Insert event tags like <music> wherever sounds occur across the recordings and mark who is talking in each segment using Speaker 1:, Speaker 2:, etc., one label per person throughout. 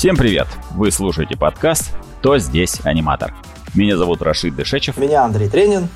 Speaker 1: Всем привет! Вы слушаете подкаст «Кто здесь аниматор?». Меня зовут Рашид Дышечев.
Speaker 2: Меня Андрей Тренин.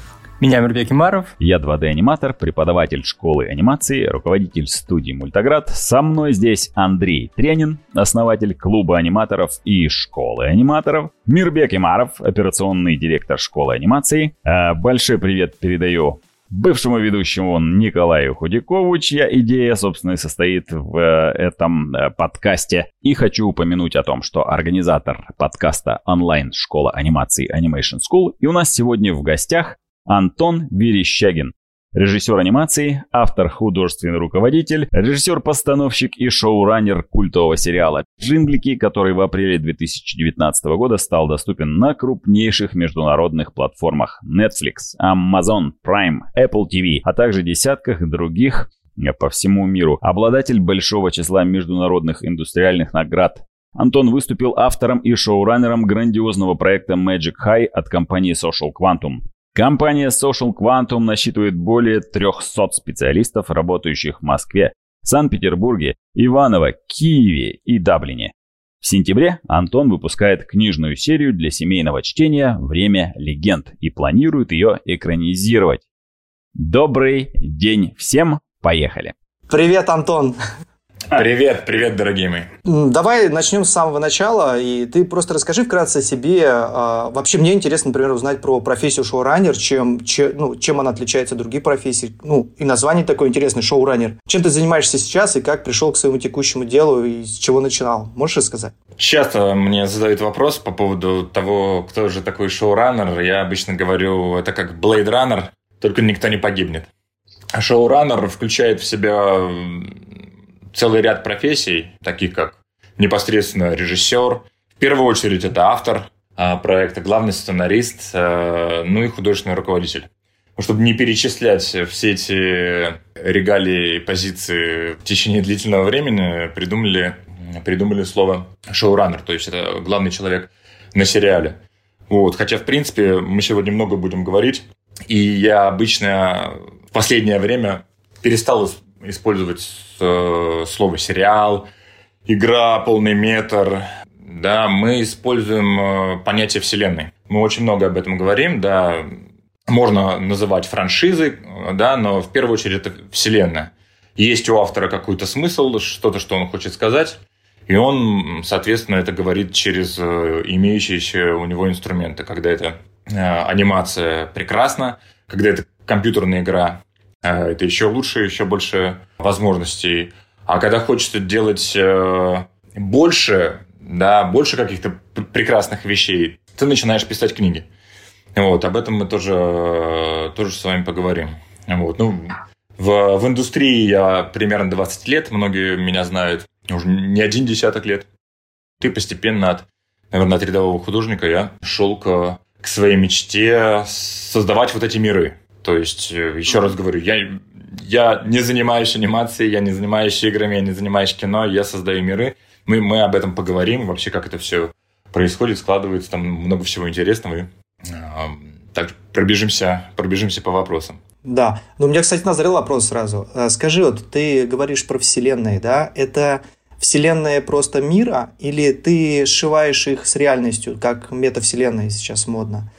Speaker 3: Меня Мирбек Имаров.
Speaker 1: Я 2D-аниматор, преподаватель школы анимации, руководитель студии «Мультаград». Со мной здесь Андрей Тренин, основатель клуба аниматоров и школы аниматоров. Мирбек Имаров, операционный директор школы анимации. А, большой привет передаю бывшему ведущему Николаю Худякову, чья идея, собственно, и состоит в э, этом э, подкасте. И хочу упомянуть о том, что организатор подкаста онлайн-школа анимации Animation School. И у нас сегодня в гостях Антон Верещагин, режиссер анимации, автор, художественный руководитель, режиссер-постановщик и шоураннер культового сериала «Джинглики», который в апреле 2019 года стал доступен на крупнейших международных платформах Netflix, Amazon Prime, Apple TV, а также десятках других по всему миру. Обладатель большого числа международных индустриальных наград, Антон выступил автором и шоураннером грандиозного проекта Magic High от компании Social Quantum. Компания Social Quantum насчитывает более 300 специалистов, работающих в Москве, Санкт-Петербурге, Иваново, Киеве и Даблине. В сентябре Антон выпускает книжную серию для семейного чтения «Время легенд» и планирует ее экранизировать. Добрый день всем, поехали!
Speaker 2: Привет, Антон!
Speaker 4: Привет, привет, дорогие мои.
Speaker 2: Давай начнем с самого начала, и ты просто расскажи вкратце о себе. А, вообще, мне интересно, например, узнать про профессию шоураннер, чем, чем, ну, чем она отличается от других профессий. Ну, и название такое интересное, шоураннер. Чем ты занимаешься сейчас, и как пришел к своему текущему делу, и с чего начинал? Можешь рассказать?
Speaker 4: Часто мне задают вопрос по поводу того, кто же такой шоураннер. Я обычно говорю, это как Blade Runner, только никто не погибнет. Шоураннер включает в себя целый ряд профессий, таких как непосредственно режиссер. В первую очередь это автор а, проекта, главный сценарист, а, ну и художественный руководитель. Чтобы не перечислять все эти регалии и позиции в течение длительного времени, придумали, придумали слово шоураннер, то есть это главный человек на сериале. Вот. Хотя, в принципе, мы сегодня много будем говорить, и я обычно в последнее время перестал использовать э, слово сериал, игра, полный метр. Да, мы используем э, понятие вселенной. Мы очень много об этом говорим, да. Можно называть франшизой, да, но в первую очередь это вселенная. Есть у автора какой-то смысл, что-то, что он хочет сказать, и он, соответственно, это говорит через э, имеющиеся у него инструменты. Когда это анимация прекрасна, когда это компьютерная игра это еще лучше, еще больше возможностей. А когда хочется делать э, больше, да, больше каких-то прекрасных вещей, ты начинаешь писать книги. Вот, об этом мы тоже, тоже с вами поговорим. Вот, ну, в, в индустрии я примерно 20 лет, многие меня знают уже не один десяток лет. Ты постепенно от, наверное, от рядового художника я шел к, к своей мечте создавать вот эти миры. То есть, э, еще раз говорю, я, я не занимаюсь анимацией, я не занимаюсь играми, я не занимаюсь кино, я создаю миры. Мы, мы об этом поговорим, вообще, как это все происходит, складывается, там много всего интересного. И, э, так, пробежимся, пробежимся по вопросам.
Speaker 2: Да, но у меня, кстати, назрел вопрос сразу. Э, скажи, вот ты говоришь про вселенные, да? Это вселенная просто мира, или ты сшиваешь их с реальностью, как метавселенная сейчас модно?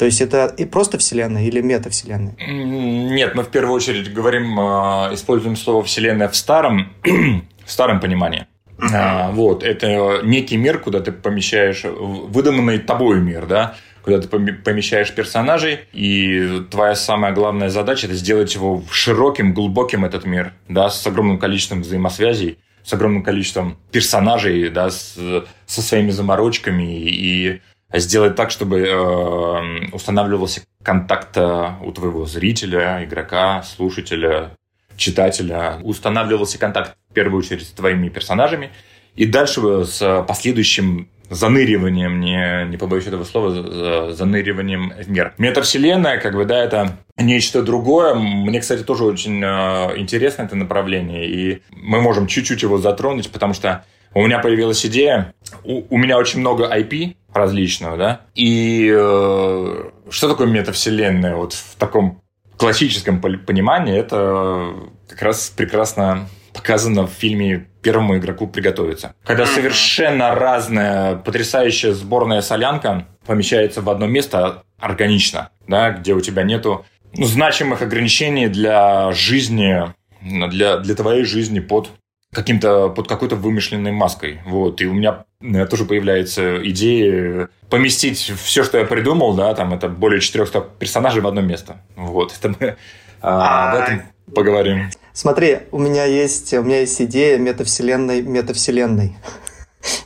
Speaker 2: То есть это и просто вселенная или метавселенная?
Speaker 4: Нет, мы в первую очередь говорим, а, используем слово вселенная в старом, <clears throat> в старом понимании. А, вот, это некий мир, куда ты помещаешь выдуманный тобой мир, да, куда ты помещаешь персонажей, и твоя самая главная задача это сделать его широким, глубоким этот мир, да, с огромным количеством взаимосвязей, с огромным количеством персонажей, да, с, со своими заморочками и сделать так, чтобы э, устанавливался контакт э, у твоего зрителя, игрока, слушателя, читателя. Устанавливался контакт в первую очередь с твоими персонажами. И дальше с последующим заныриванием, не, не побоюсь этого слова, заныриванием в мир. Метавселенная, как бы, да, это нечто другое. Мне, кстати, тоже очень э, интересно это направление, и мы можем чуть-чуть его затронуть, потому что у меня появилась идея, у, у меня очень много IP различного, да, и э, что такое метавселенная? Вот в таком классическом понимании, это как раз прекрасно показано в фильме первому игроку приготовиться. Когда совершенно разная, потрясающая сборная солянка помещается в одно место органично, да, где у тебя нету ну, значимых ограничений для жизни, для, для твоей жизни под каким-то под какой-то вымышленной маской. Вот. И у меня тоже появляется идея поместить все, что я придумал, да, там это более 400 персонажей в одно место. Вот. Это мы а, об этом поговорим.
Speaker 2: Смотри, у меня есть, у меня есть идея метавселенной метавселенной.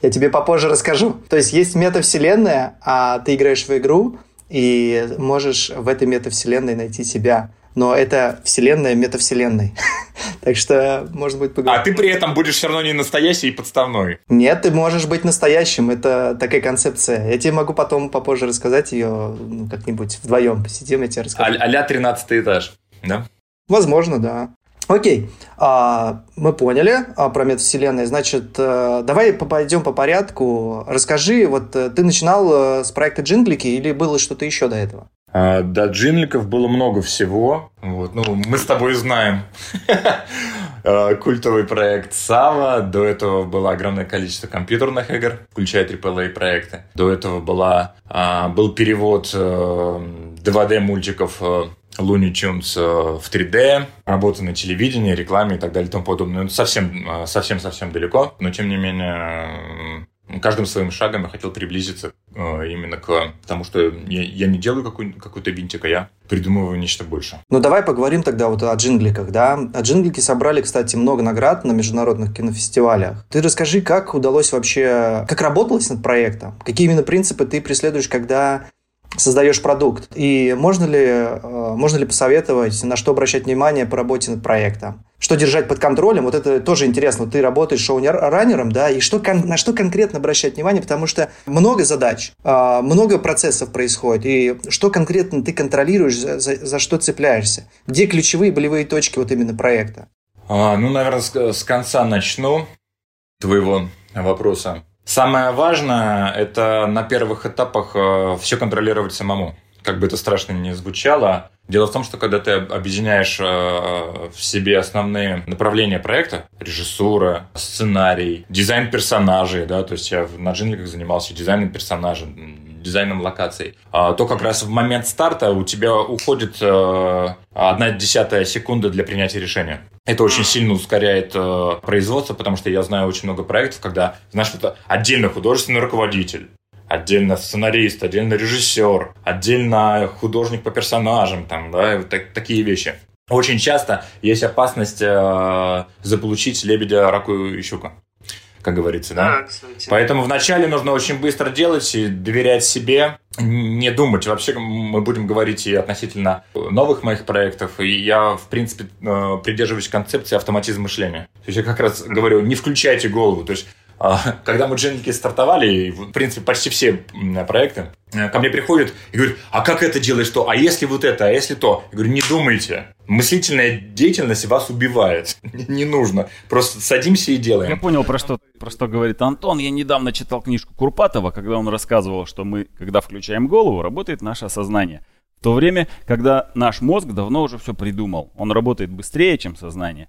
Speaker 2: Я тебе попозже расскажу. То есть есть метавселенная, а ты играешь в игру и можешь в этой метавселенной найти себя но это вселенная метавселенной. <laughs> так что, может быть,
Speaker 4: поговорим. А ты при этом будешь все равно не настоящий и подставной.
Speaker 2: Нет, ты можешь быть настоящим. Это такая концепция. Я тебе могу потом попозже рассказать ее ну, как-нибудь вдвоем. Посидим, я тебе расскажу.
Speaker 4: А-ля 13 этаж, да?
Speaker 2: Возможно, да. Окей, а, мы поняли а, про метавселенные. Значит, а, давай пойдем по порядку. Расскажи, вот э, ты начинал э, с проекта Джинглики или было что-то еще до этого?
Speaker 4: А, до джингликов было много всего. Вот. Ну, мы с тобой знаем <laughs> а, культовый проект Сава. До этого было огромное количество компьютерных игр, включая AAA проекты. До этого была, а, был перевод 2D мультиков Looney Tunes в 3D, работа на телевидении, рекламе и так далее и тому подобное. Ну, совсем, совсем, совсем далеко, но тем не менее каждым своим шагом я хотел приблизиться э, именно к тому, что я, я не делаю какой-то винтик, а я придумываю нечто больше.
Speaker 2: Ну, давай поговорим тогда вот о джингликах, да? А джинглики собрали, кстати, много наград на международных кинофестивалях. Ты расскажи, как удалось вообще... Как работалось над проектом? Какие именно принципы ты преследуешь, когда создаешь продукт. И можно ли, э, можно ли посоветовать, на что обращать внимание по работе над проектом? Что держать под контролем? Вот это тоже интересно. Ты работаешь шоу-раннером, да, и что, на что конкретно обращать внимание? Потому что много задач, а, много процессов происходит. И что конкретно ты контролируешь, за, за что цепляешься? Где ключевые болевые точки вот именно проекта?
Speaker 4: А, ну, наверное, с, с конца начну твоего вопроса. Самое важное – это на первых этапах э, все контролировать самому. Как бы это страшно не звучало. Дело в том, что когда ты объединяешь э, в себе основные направления проекта, режиссура, сценарий, дизайн персонажей, да, то есть я на джингликах занимался дизайном персонажей, дизайном локаций, а, то как раз в момент старта у тебя уходит э, одна десятая секунда для принятия решения. Это очень сильно ускоряет э, производство, потому что я знаю очень много проектов, когда, знаешь, это отдельно художественный руководитель, отдельно сценарист, отдельно режиссер, отдельно художник по персонажам, там, да, вот так, такие вещи. Очень часто есть опасность э, заполучить лебедя, раку и щука как говорится, да? да кстати. Поэтому вначале нужно очень быстро делать и доверять себе, не думать. Вообще мы будем говорить и относительно новых моих проектов, и я, в принципе, э, придерживаюсь концепции автоматизма мышления. То есть я как раз говорю, не включайте голову. То есть когда мы Дженники стартовали, в принципе, почти все проекты, э, ко мне приходят и говорят, а как это делаешь то? А если вот это? А если то? Я говорю, не думайте. Мыслительная деятельность вас убивает. <laughs> Не нужно. Просто садимся и делаем.
Speaker 1: Я понял, про что, про что говорит Антон. Я недавно читал книжку Курпатова, когда он рассказывал, что мы, когда включаем голову, работает наше сознание. В то время, когда наш мозг давно уже все придумал. Он работает быстрее, чем сознание.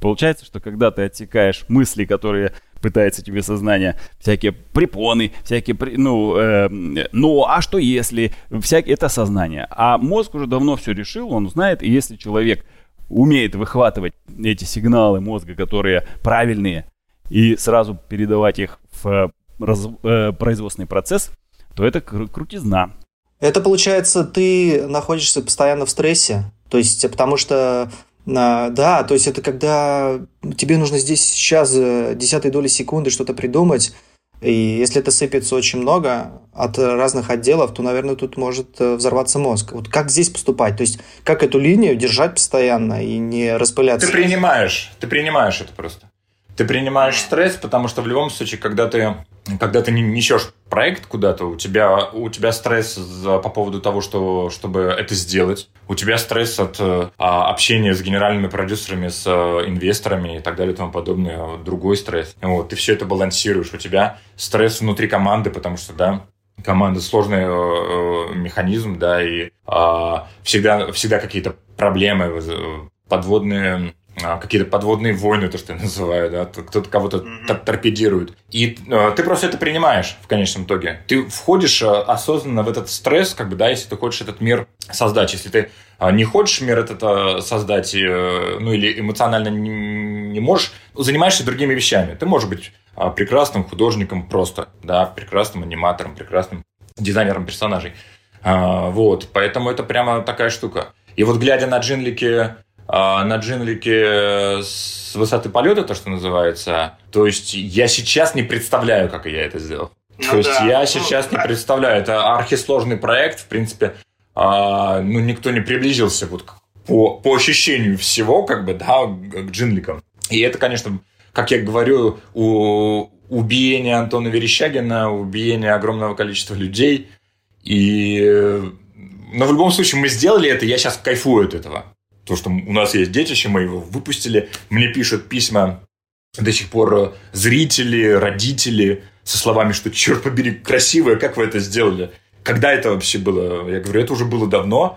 Speaker 1: Получается, что когда ты отсекаешь мысли, которые пытается тебе сознание, всякие препоны, всякие, ну, э, ну, а что если, всякие, это сознание. А мозг уже давно все решил, он знает, и если человек умеет выхватывать эти сигналы мозга, которые правильные, и сразу передавать их в раз, э, производственный процесс, то это кру- крутизна.
Speaker 2: Это получается, ты находишься постоянно в стрессе, то есть потому что да, то есть это когда тебе нужно здесь сейчас десятой доли секунды что-то придумать, и если это сыпется очень много от разных отделов, то, наверное, тут может э, взорваться мозг. Вот как здесь поступать? То есть как эту линию держать постоянно и не распыляться?
Speaker 4: Ты принимаешь, ты принимаешь это просто. Ты принимаешь стресс, потому что в любом случае, когда ты, когда ты несешь проект куда-то, у тебя, у тебя стресс за, по поводу того, что, чтобы это сделать. У тебя стресс от а, общения с генеральными продюсерами, с а, инвесторами и так далее и тому подобное. Другой стресс. Вот, ты все это балансируешь. У тебя стресс внутри команды, потому что, да, команда сложный э, э, механизм, да, и э, всегда, всегда какие-то проблемы подводные какие-то подводные войны, то, что я называю, да, кто-то кого-то mm-hmm. торпедирует. И э, ты просто это принимаешь в конечном итоге. Ты входишь э, осознанно в этот стресс, как бы, да, если ты хочешь этот мир создать. Если ты э, не хочешь мир этот э, создать, э, ну, или эмоционально не, не можешь, занимаешься другими вещами. Ты можешь быть э, прекрасным художником просто, да, прекрасным аниматором, прекрасным дизайнером персонажей. Э, вот, поэтому это прямо такая штука. И вот глядя на джинлики а, на джинлике с высоты полета, то, что называется. То есть я сейчас не представляю, как я это сделал. Ну, то есть да. я ну, сейчас ну, не представляю. Это архисложный проект, в принципе. А, ну, никто не приблизился вот по, по ощущению всего, как бы, да, к джинликам. И это, конечно, как я говорю, у убиения Антона Верещагина, убиения огромного количества людей. И... Но в любом случае мы сделали это, я сейчас кайфую от этого. То, что у нас есть детище, мы его выпустили. Мне пишут письма до сих пор зрители, родители со словами, что, черт побери, красивое, как вы это сделали? Когда это вообще было? Я говорю, это уже было давно.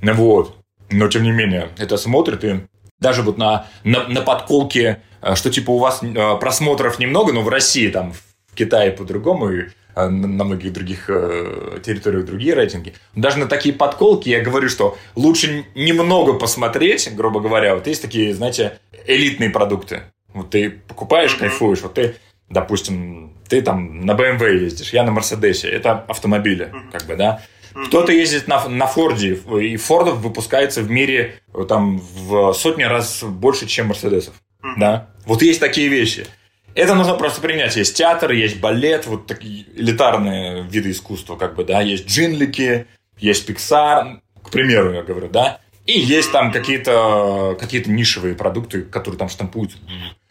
Speaker 4: Вот. Но, тем не менее, это смотрит, и даже вот на, на, на подколке, э, что типа у вас э, просмотров немного, но в России, там, в Китае по-другому, и на многих других э, территориях другие рейтинги. Даже на такие подколки я говорю, что лучше немного посмотреть, грубо говоря. Вот есть такие, знаете, элитные продукты. Вот ты покупаешь, кайфуешь. Вот ты, допустим, ты там на BMW ездишь, я на Мерседесе. Это автомобили, как бы, да. Кто-то ездит на, на Форде, и Фордов выпускается в мире э, там в сотни раз больше, чем Мерседесов. Да? Вот есть такие вещи. Это нужно просто принять. Есть театр, есть балет, вот такие элитарные виды искусства, как бы, да, есть джинлики, есть Pixar, к примеру, я говорю, да, и есть там какие-то какие нишевые продукты, которые там штампуют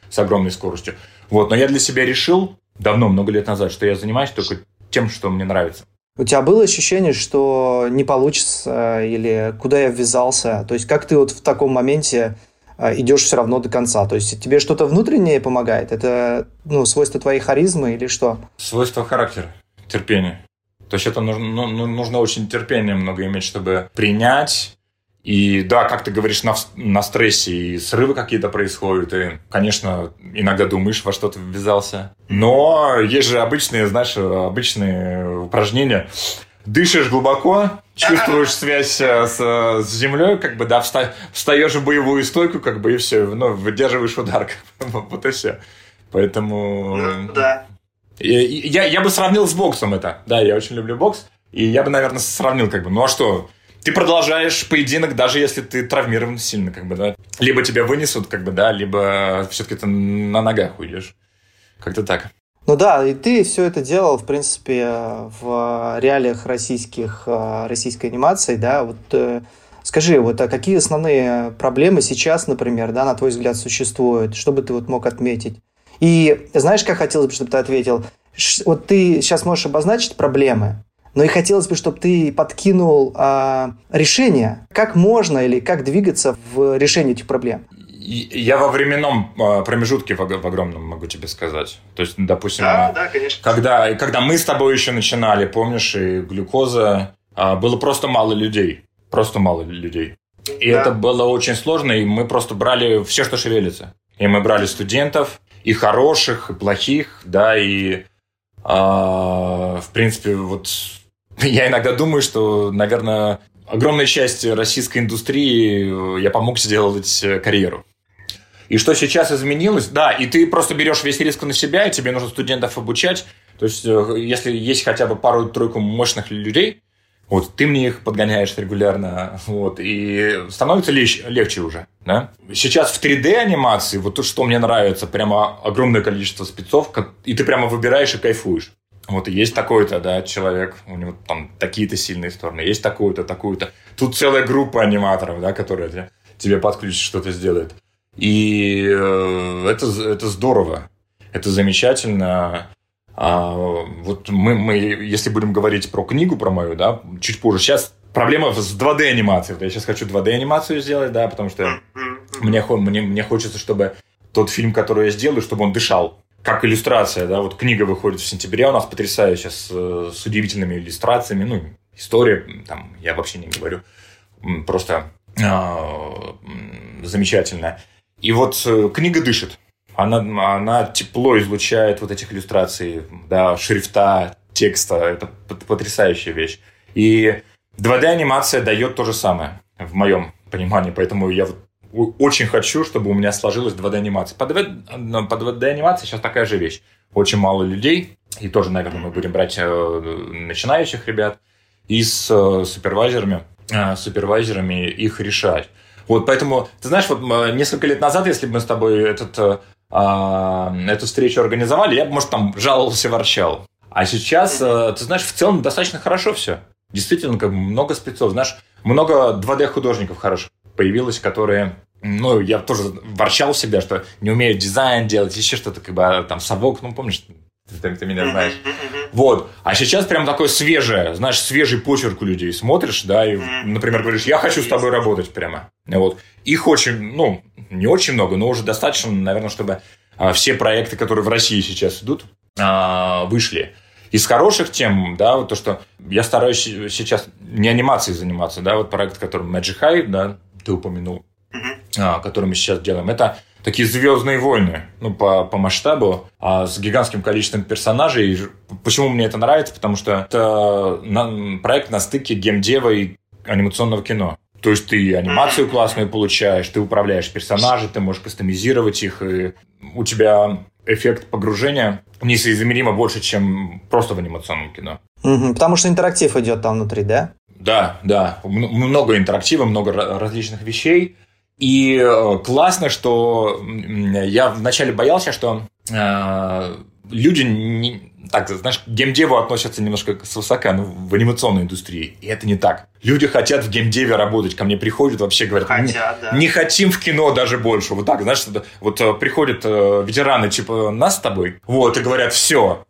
Speaker 4: с огромной скоростью. Вот, но я для себя решил давно, много лет назад, что я занимаюсь только тем, что мне нравится.
Speaker 2: У тебя было ощущение, что не получится или куда я ввязался? То есть как ты вот в таком моменте идешь все равно до конца. То есть тебе что-то внутреннее помогает? Это ну, свойство твоей харизмы или что?
Speaker 4: Свойство характера, терпение. То есть это нужно, ну, ну, нужно очень терпение много иметь, чтобы принять. И да, как ты говоришь, на, на стрессе и срывы какие-то происходят. И, конечно, иногда думаешь, во что ты ввязался. Но есть же обычные, знаешь, обычные упражнения дышишь глубоко, чувствуешь связь э, с, с землей, как бы, да, встаешь в боевую стойку, как бы, и все, ну, выдерживаешь удар, <laughs> вот и все. Поэтому...
Speaker 2: Ну, да.
Speaker 4: Я, я бы сравнил с боксом это. Да, я очень люблю бокс. И я бы, наверное, сравнил, как бы, ну а что, ты продолжаешь поединок, даже если ты травмирован сильно, как бы, да. Либо тебя вынесут, как бы, да, либо все-таки ты на ногах уйдешь. Как-то так.
Speaker 2: Ну да, и ты все это делал, в принципе, в реалиях российских, э, российской анимации, да, вот э, скажи, вот а какие основные проблемы сейчас, например, да, на твой взгляд, существуют, что бы ты вот мог отметить? И знаешь, как хотелось бы, чтобы ты ответил? Вот ты сейчас можешь обозначить проблемы, но и хотелось бы, чтобы ты подкинул а, решение, как можно или как двигаться в решении этих проблем.
Speaker 4: Я во временном а, промежутке в огромном могу тебе сказать. То есть, допустим,
Speaker 2: да, да, конечно.
Speaker 4: Когда, когда мы с тобой еще начинали, помнишь, и глюкоза, а, было просто мало людей. Просто мало людей. И да. это было очень сложно, и мы просто брали все, что шевелится. И мы брали студентов, и хороших, и плохих, да, и э, в принципе, вот <laughs> я иногда думаю, что, наверное, огромной части российской индустрии я помог сделать карьеру. И что сейчас изменилось? Да, и ты просто берешь весь риск на себя, и тебе нужно студентов обучать. То есть, э, если есть хотя бы пару-тройку мощных людей, вот, ты мне их подгоняешь регулярно, вот, и становится легче, легче уже, да. Сейчас в 3D-анимации, вот то, что мне нравится, прямо огромное количество спецов, и ты прямо выбираешь и кайфуешь. Вот есть такой-то, да, человек, у него там такие-то сильные стороны, есть такую-то, такую-то. Тут целая группа аниматоров, да, которые тебе подключат, что-то сделает. И э, это, это здорово, это замечательно. А вот мы, мы, если будем говорить про книгу, про мою, да, чуть позже. Сейчас проблема с 2D-анимацией. Я сейчас хочу 2D-анимацию сделать, да, потому что мне, мне, мне хочется, чтобы тот фильм, который я сделаю, чтобы он дышал. Как иллюстрация, да, вот книга выходит в сентябре, у нас потрясающая, с, с удивительными иллюстрациями, ну, история, там, я вообще не говорю, просто э, замечательная. И вот э, книга дышит. Она, она тепло излучает вот этих иллюстраций, да, шрифта, текста. Это потрясающая вещь. И 2D-анимация дает то же самое, в моем понимании. Поэтому я вот очень хочу, чтобы у меня сложилась 2D-анимация. По 2D-анимации сейчас такая же вещь. Очень мало людей, и тоже, наверное, мы будем брать э, начинающих ребят, и с э, супервайзерами, супервайзерами их решать. Вот поэтому, ты знаешь, вот несколько лет назад, если бы мы с тобой этот, а, эту встречу организовали, я бы, может, там жаловался, ворчал. А сейчас, ты знаешь, в целом достаточно хорошо все. Действительно, как много спецов, знаешь, много 2D-художников хороших появилось, которые ну, я тоже ворчал всегда, что не умею дизайн делать, еще что-то, как бы, а, там, совок, ну, помнишь, ты, ты меня знаешь. Вот. А сейчас прям такое свежее, знаешь, свежий почерк у людей. Смотришь, да, и, например, говоришь, я хочу с тобой работать прямо. Вот. Их очень, ну, не очень много, но уже достаточно, наверное, чтобы а, все проекты, которые в России сейчас идут, а, вышли. Из хороших тем, да, вот то, что я стараюсь сейчас не анимацией заниматься, да, вот проект, который Magic High, да, ты упомянул, mm-hmm. который мы сейчас делаем, это такие звездные войны, ну, по, по масштабу, а с гигантским количеством персонажей. Почему мне это нравится? Потому что это на, проект на стыке геймдева и анимационного кино. То есть ты анимацию классную получаешь, ты управляешь персонажей, ты можешь кастомизировать их, и у тебя эффект погружения несоизмеримо больше, чем просто в анимационном кино.
Speaker 2: Угу, потому что интерактив идет там внутри, да?
Speaker 4: Да, да. Много интерактива, много различных вещей. И э, классно, что я вначале боялся, что э, люди не, так, знаешь, к геймдеву относятся немножко свысока, ну, в анимационной индустрии. И это не так. Люди хотят в геймдеве работать, ко мне приходят, вообще говорят, хотят, да. не хотим в кино даже больше. Вот так, знаешь, вот э, приходят э, ветераны типа нас с тобой, вот, и говорят, все,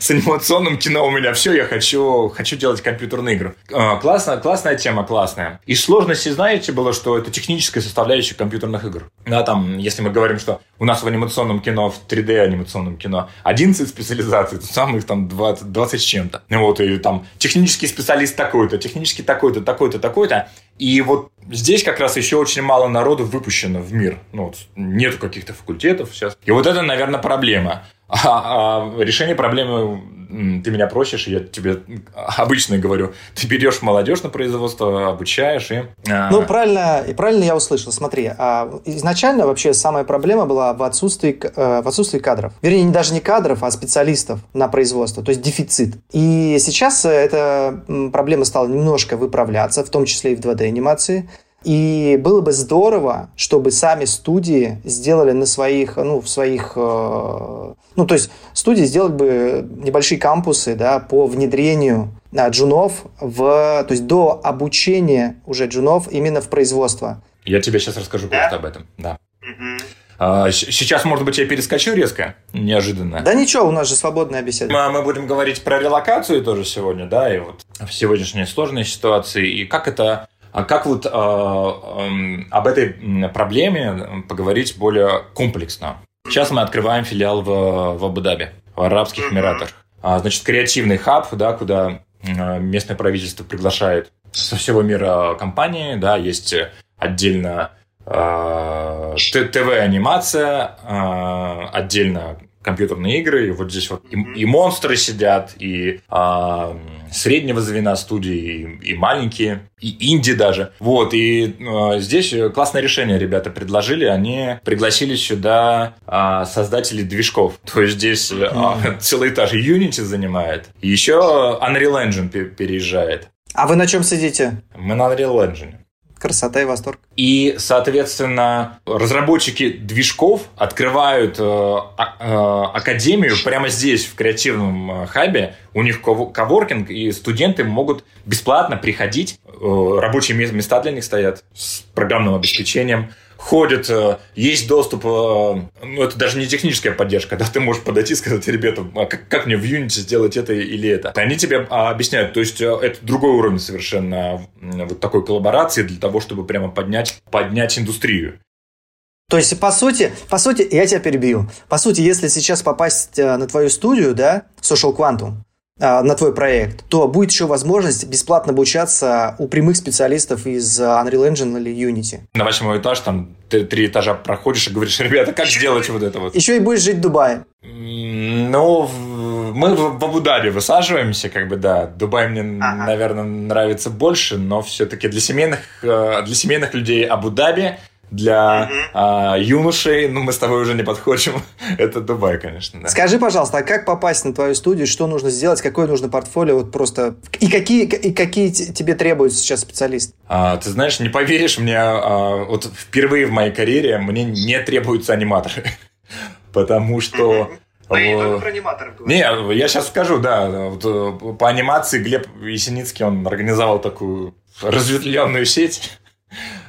Speaker 4: с анимационным кино у меня все, я хочу, хочу делать компьютерные игры. А, классно, классная тема, классная. И сложности, знаете, было, что это техническая составляющая компьютерных игр. Да, там, если мы говорим, что у нас в анимационном кино, в 3D анимационном кино 11 специализаций, то самых там 20, 20 с чем-то. Вот, и там технический специалист такой-то, технический такой-то, такой-то, такой-то. И вот здесь как раз еще очень мало народу выпущено в мир. Ну, вот, нету каких-то факультетов сейчас. И вот это, наверное, проблема. А, а решение проблемы ты меня просишь, я тебе обычно говорю, ты берешь молодежь на производство, обучаешь и...
Speaker 2: А, ну, правильно, правильно я услышал. Смотри, а изначально вообще самая проблема была в отсутствии, э, в отсутствии кадров. Вернее, даже не кадров, а специалистов на производство, то есть дефицит. И сейчас эта проблема стала немножко выправляться, в том числе и в 2D-анимации. И было бы здорово, чтобы сами студии сделали на своих, ну, в своих, э, ну, то есть студии сделали бы небольшие кампусы, да, по внедрению а, джунов в, то есть до обучения уже джунов именно в производство.
Speaker 4: Я тебе сейчас расскажу да? об этом, да. Угу. Сейчас, может быть, я перескочу резко, неожиданно.
Speaker 2: Да ничего, у нас же свободная беседа.
Speaker 4: Мы, мы будем говорить про релокацию тоже сегодня, да, и вот в сегодняшней сложной ситуации, и как это а как вот э, э, об этой проблеме поговорить более комплексно? Сейчас мы открываем филиал в, в Абу-Даби, в Арабских Эмиратах. А, значит, креативный хаб, да, куда местное правительство приглашает со всего мира компании, да, есть отдельно э, ТВ-анимация, э, отдельно компьютерные игры, и вот здесь вот и, и монстры сидят, и а, среднего звена студии, и, и маленькие, и инди даже. Вот, и а, здесь классное решение ребята предложили, они пригласили сюда а, создателей движков. <laughs> То есть здесь а, <laughs> целый этаж Unity занимает, еще Unreal Engine переезжает.
Speaker 2: А вы на чем сидите?
Speaker 4: Мы на Unreal Engine.
Speaker 2: Красота и восторг.
Speaker 4: И, соответственно, разработчики движков открывают э, э, академию прямо здесь, в креативном э, хабе. У них коворкинг, и студенты могут бесплатно приходить. Э, рабочие места для них стоят с программным обеспечением ходят, э, есть доступ, э, ну, это даже не техническая поддержка, <laughs> да, ты можешь подойти и сказать, ребята, а как, как мне в Unity сделать это или это? Они тебе а, объясняют, то есть э, это другой уровень совершенно вот такой коллаборации для того, чтобы прямо поднять, поднять индустрию.
Speaker 2: То есть, по сути, по сути, я тебя перебью. По сути, если сейчас попасть на твою студию, да, Social Quantum, на твой проект, то будет еще возможность бесплатно обучаться у прямых специалистов из Unreal Engine или Unity.
Speaker 4: На восьмой этаж там ты три этажа проходишь и говоришь, ребята, как сделать вот это вот?
Speaker 2: Еще и будешь жить в Дубае.
Speaker 4: Ну, мы в Абу-Даби высаживаемся, как бы, да. Дубай мне, ага. наверное, нравится больше, но все-таки для семейных, э, для семейных людей Абу-Даби для угу. а, юношей, ну, мы с тобой уже не подходим. <laughs> Это Дубай, конечно. Да.
Speaker 2: Скажи, пожалуйста, а как попасть на твою студию? Что нужно сделать? Какое нужно портфолио? Вот просто... И какие, и какие тебе требуются сейчас специалисты?
Speaker 4: А, ты знаешь, не поверишь, мне а, вот впервые в моей карьере мне не требуются аниматоры. <laughs> Потому что...
Speaker 2: Мы про аниматоров
Speaker 4: Не, я сейчас скажу, да. Вот, э, по анимации Глеб Есеницкий, он организовал такую разветвленную сеть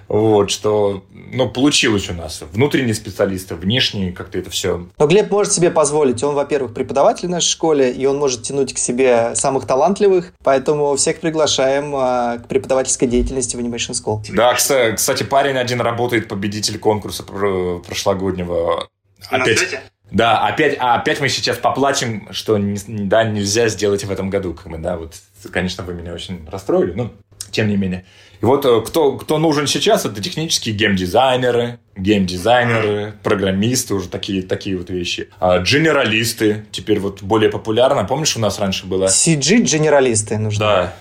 Speaker 4: вот, что, ну, получилось у нас. Внутренние специалисты, внешние, как-то это все.
Speaker 2: Но Глеб может себе позволить. Он, во-первых, преподаватель в нашей школе, и он может тянуть к себе самых талантливых, поэтому всех приглашаем а, к преподавательской деятельности в Animation School.
Speaker 4: Да, кстати, парень один работает, победитель конкурса прошлогоднего. Опять, да, опять, а опять мы сейчас поплачем, что не, да, нельзя сделать в этом году. Как бы, да, вот, конечно, вы меня очень расстроили, но тем не менее. И вот э, кто, кто нужен сейчас, это технические геймдизайнеры, геймдизайнеры, программисты, уже такие, такие вот вещи. А, дженералисты, теперь вот более популярно. Помнишь, у нас раньше было?
Speaker 2: CG-дженералисты нужны.
Speaker 4: Да.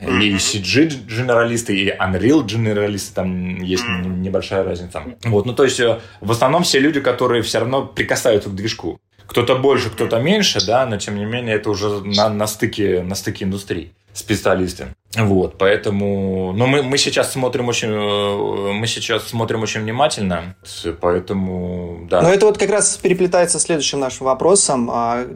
Speaker 4: И CG-дженералисты, и Unreal-дженералисты, там есть небольшая разница. Вот, ну то есть э, в основном все люди, которые все равно прикасаются к движку. Кто-то больше, кто-то меньше, да, но тем не менее это уже на, на, стыке, на стыке индустрий специалисты. Вот, поэтому, ну, мы, мы сейчас смотрим очень, э, мы сейчас смотрим очень внимательно, поэтому, да.
Speaker 2: Но это вот как раз переплетается с следующим нашим вопросом. А,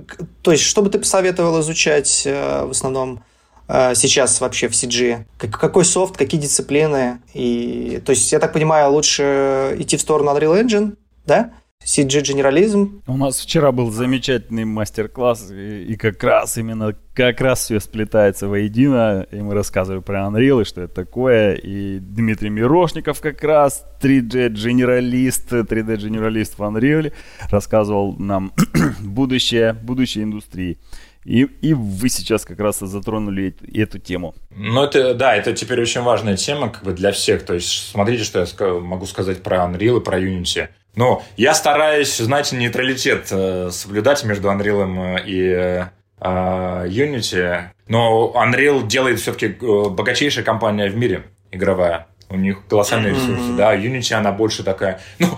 Speaker 2: то есть, что бы ты посоветовал изучать э, в основном э, сейчас вообще в CG? Какой софт, какие дисциплины? И, то есть, я так понимаю, лучше идти в сторону Unreal Engine, да? CG-генерализм.
Speaker 1: У нас вчера был замечательный мастер-класс, и, и как раз именно как раз все сплетается воедино, и мы рассказывали про Unreal, и что это такое, и Дмитрий Мирошников как раз, 3D-генералист, 3D-генералист в Unreal, рассказывал нам <clears throat> будущее, будущее индустрии. И, и вы сейчас как раз затронули эту тему.
Speaker 4: Ну, это, да, это теперь очень важная тема как бы для всех. То есть, смотрите, что я могу сказать про Unreal и про Unity. Ну, я стараюсь, знаете, нейтралитет э, соблюдать между Unreal и э, Unity. Но Unreal делает все-таки э, богатейшая компания в мире игровая. У них колоссальные mm-hmm. ресурсы, да. Unity, она больше такая... <laughs> Ну,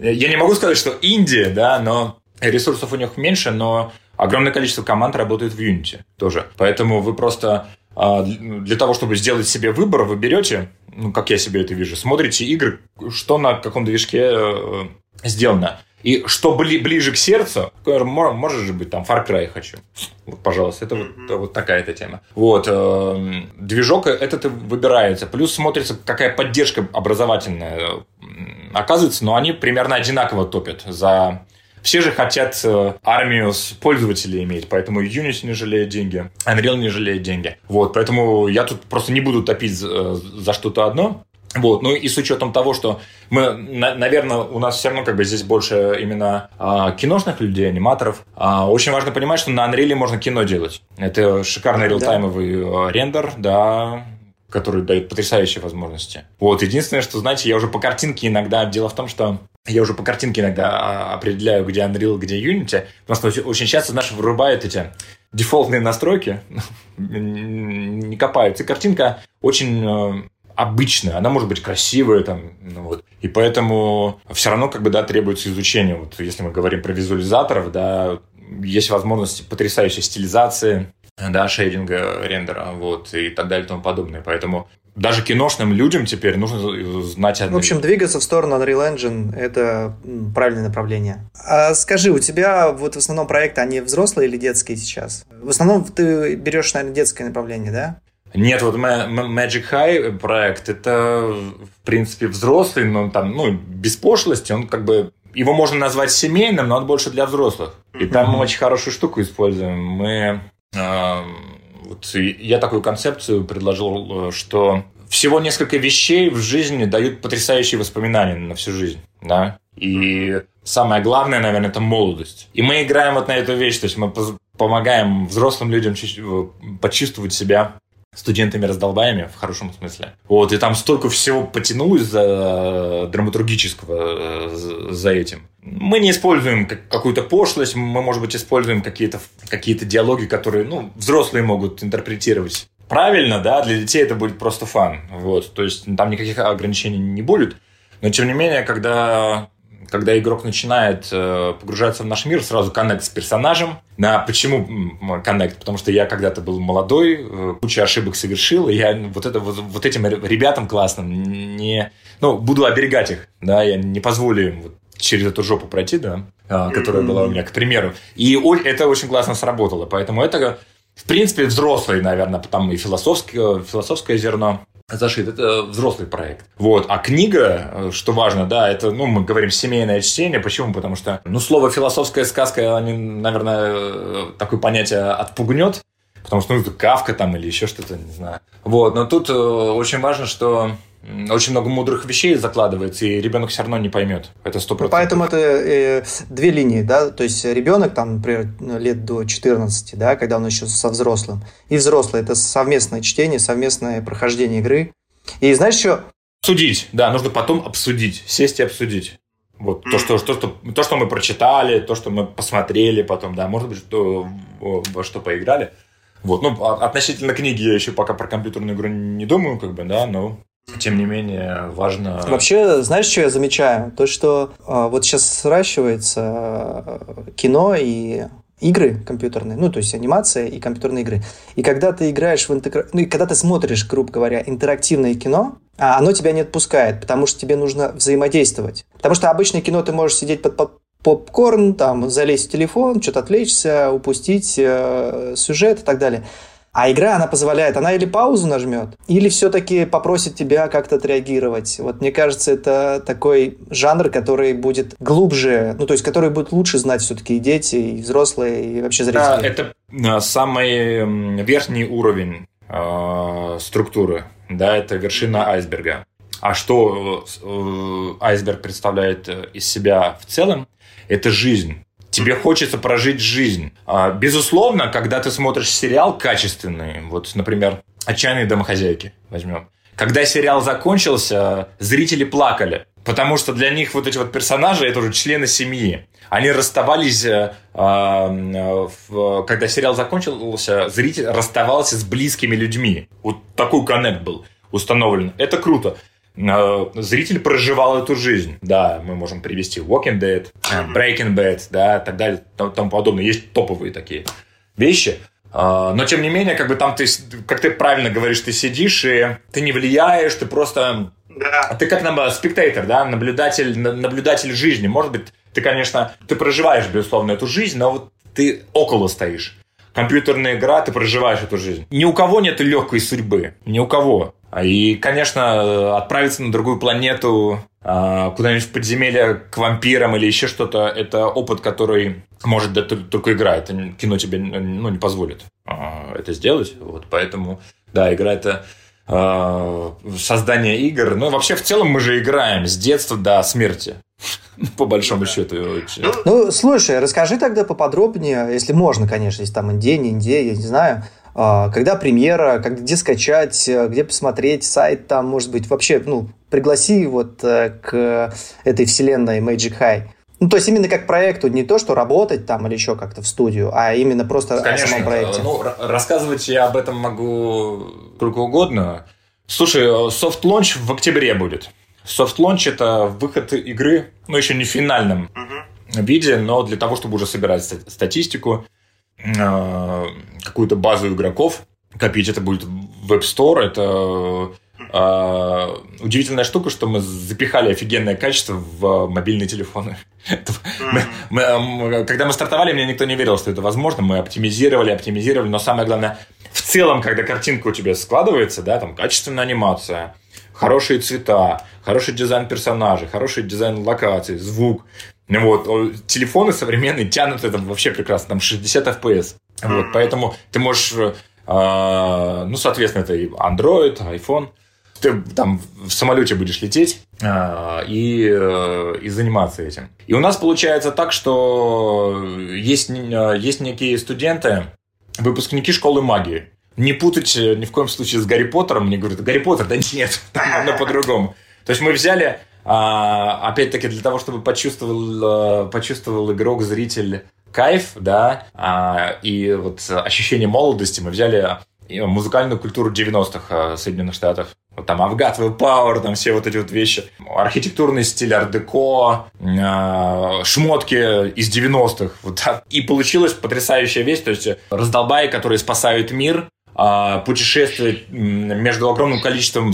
Speaker 4: я не могу сказать, что Индия, да, но ресурсов у них меньше, но огромное количество команд работает в Unity тоже. Поэтому вы просто для того, чтобы сделать себе выбор, вы берете, ну, как я себе это вижу, смотрите игры, что на каком движке э, сделано. И что бли, ближе к сердцу, может же быть, там, Far Cry хочу. Вот, пожалуйста, это вот, вот такая эта тема. Вот, э, движок этот выбирается. Плюс смотрится, какая поддержка образовательная оказывается, но они примерно одинаково топят за все же хотят э, армию с пользователей иметь, поэтому Unity не жалеет деньги, Unreal не жалеет деньги. Вот, поэтому я тут просто не буду топить за, э, за что-то одно. Вот, ну и с учетом того, что мы, на, наверное, у нас все равно как бы здесь больше именно а, киношных людей, аниматоров. А, очень важно понимать, что на Unreal можно кино делать. Это шикарный реалтаймовый да. Э, рендер, да, который дает потрясающие возможности. Вот, единственное, что, знаете, я уже по картинке иногда... Дело в том, что я уже по картинке иногда а, определяю, где Unreal, где Unity, потому что очень часто наши вырубают эти дефолтные настройки, <laughs> не копаются. И картинка очень э, обычная, она может быть красивая, там, ну, вот. и поэтому все равно как бы, да, требуется изучение. Вот если мы говорим про визуализаторов, да, есть возможность потрясающей стилизации, да, шейдинга рендера, вот, и так далее и тому подобное. Поэтому даже киношным людям теперь нужно знать
Speaker 2: одно. В общем, двигаться в сторону Unreal Engine – это правильное направление. А скажи, у тебя вот в основном проекты, они взрослые или детские сейчас? В основном ты берешь, наверное, детское направление, да?
Speaker 4: Нет, вот Magic High проект, это, в принципе, взрослый, но там, ну, без пошлости, он как бы его можно назвать семейным, но он больше для взрослых. И там мы очень хорошую штуку используем. Мы э, вот я такую концепцию предложил, э, что всего несколько вещей в жизни дают потрясающие воспоминания на всю жизнь, да. И самое главное, наверное, это молодость. И мы играем вот на эту вещь, то есть мы помогаем взрослым людям э, почувствовать себя студентами-раздолбаями, в хорошем смысле. Вот, и там столько всего потянулось за э, драматургического э, за этим. Мы не используем какую-то пошлость, мы, может быть, используем какие-то какие диалоги, которые, ну, взрослые могут интерпретировать правильно, да, для детей это будет просто фан. Вот, то есть там никаких ограничений не будет. Но, тем не менее, когда когда игрок начинает э, погружаться в наш мир, сразу коннект с персонажем. На почему коннект? Потому что я когда-то был молодой, э, кучу ошибок совершил, и я вот, это, вот, вот этим ребятам классным не... Ну, буду оберегать их, да, я не позволю им вот через эту жопу пройти, да, э, которая была у меня, к примеру. И это очень классно сработало, поэтому это, в принципе, взрослый, наверное, там и философское, философское зерно зашит. Это взрослый проект. Вот. А книга, э, что важно, да, это, ну, мы говорим семейное чтение. Почему? Потому что, ну, слово философская сказка, они, наверное, э, такое понятие отпугнет. Потому что, ну, это кавка там или еще что-то, не знаю. Вот. Но тут э, очень важно, что очень много мудрых вещей закладывается, и ребенок все равно не поймет. Это сто процентов.
Speaker 2: Поэтому это э, две линии, да, то есть ребенок там, например, лет до 14, да, когда он еще со взрослым, и взрослый, это совместное чтение, совместное прохождение игры. И знаешь что?
Speaker 4: Обсудить, да, нужно потом обсудить, сесть и обсудить. Вот mm. то, что, то, что, то, что мы прочитали, то, что мы посмотрели потом, да, может быть, что, во что поиграли. Вот, ну, а, относительно книги я еще пока про компьютерную игру не думаю, как бы, да, но тем не менее, важно...
Speaker 2: Вообще, знаешь, что я замечаю? То, что э, вот сейчас сращивается э, кино и игры компьютерные, ну, то есть анимация и компьютерные игры. И когда ты играешь в интегра... ну, и когда ты смотришь, грубо говоря, интерактивное кино, а оно тебя не отпускает, потому что тебе нужно взаимодействовать. Потому что обычное кино ты можешь сидеть под попкорн, там, залезть в телефон, что-то отвлечься, упустить э, сюжет и так далее. А игра, она позволяет, она или паузу нажмет, или все-таки попросит тебя как-то отреагировать. Вот мне кажется, это такой жанр, который будет глубже, ну то есть который будет лучше знать все-таки и дети, и взрослые, и вообще зрители. Да,
Speaker 4: это а, самый верхний уровень э, структуры, да, это вершина айсберга. А что э, айсберг представляет э, из себя в целом? Это жизнь тебе хочется прожить жизнь. А, безусловно, когда ты смотришь сериал качественный, вот, например, «Отчаянные домохозяйки» возьмем, когда сериал закончился, зрители плакали, потому что для них вот эти вот персонажи это уже члены семьи. Они расставались, э, э, когда сериал закончился, зритель расставался с близкими людьми. Вот такой коннект был установлен. Это круто. Э, зритель проживал эту жизнь. Да, мы можем привести Walking Dead, э, Breaking Bad, да, так далее, тому подобное. Есть топовые такие вещи. Э, но, тем не менее, как бы там ты, как ты правильно говоришь, ты сидишь, и ты не влияешь, ты просто... Да. Ты как спектатор, да, наблюдатель, наблюдатель жизни. Может быть, ты, конечно, ты проживаешь, безусловно, эту жизнь, но вот ты около стоишь. Компьютерная игра, ты проживаешь эту жизнь. Ни у кого нет легкой судьбы. Ни у кого. И, конечно, отправиться на другую планету, а, куда-нибудь в подземелье к вампирам или еще что-то, это опыт, который может дать только игра. Это кино тебе ну, не позволит а, это сделать. Вот, поэтому, да, игра это а, создание игр. Ну, вообще, в целом мы же играем с детства до смерти. <laughs> По большому счету.
Speaker 2: Ну, слушай, расскажи тогда поподробнее, если можно, конечно, если там Индия, не Индия, я не знаю, а, когда премьера, как, где скачать, э, где посмотреть, сайт там, может быть, вообще, ну, пригласи вот э, к этой вселенной Magic High. Ну, то есть именно как проекту, не то, что работать там или еще как-то в студию, а именно просто Конечно, о самом проекте.
Speaker 4: Ну, рассказывать я об этом могу сколько угодно. Слушай, soft launch в октябре будет. Soft launch это выход игры, ну, еще не в финальном uh-huh. виде, но для того, чтобы уже собирать статистику. Э, какую-то базу игроков копить. Это будет Store, это Uh, удивительная штука, что мы запихали офигенное качество в мобильные телефоны. <laughs> мы, когда мы стартовали, мне никто не верил, что это возможно. Мы оптимизировали, оптимизировали, но самое главное, в целом, когда картинка у тебя складывается, да, там качественная анимация, хорошие цвета, хороший дизайн персонажей, хороший дизайн локаций, звук, вот, телефоны современные тянут это вообще прекрасно, там 60 FPS. Вот, поэтому ты можешь, э, ну, соответственно, это и Android, iPhone, ты там в самолете будешь лететь а, и, э, и заниматься этим. И у нас получается так, что есть, есть некие студенты, выпускники школы магии. Не путать ни в коем случае с Гарри Поттером. Мне говорят, Гарри Поттер, да нет, но по-другому. То есть мы взяли, а, опять-таки, для того, чтобы почувствовал, э, почувствовал игрок, зритель кайф, да, а, и вот ощущение молодости, мы взяли музыкальную культуру 90-х Соединенных Штатов. Вот там I've Got там все вот эти вот вещи. Архитектурный стиль ар-деко, шмотки из 90-х. Вот так. И получилась потрясающая вещь. То есть раздолбаи, которые спасают мир, а, путешествия между огромным количеством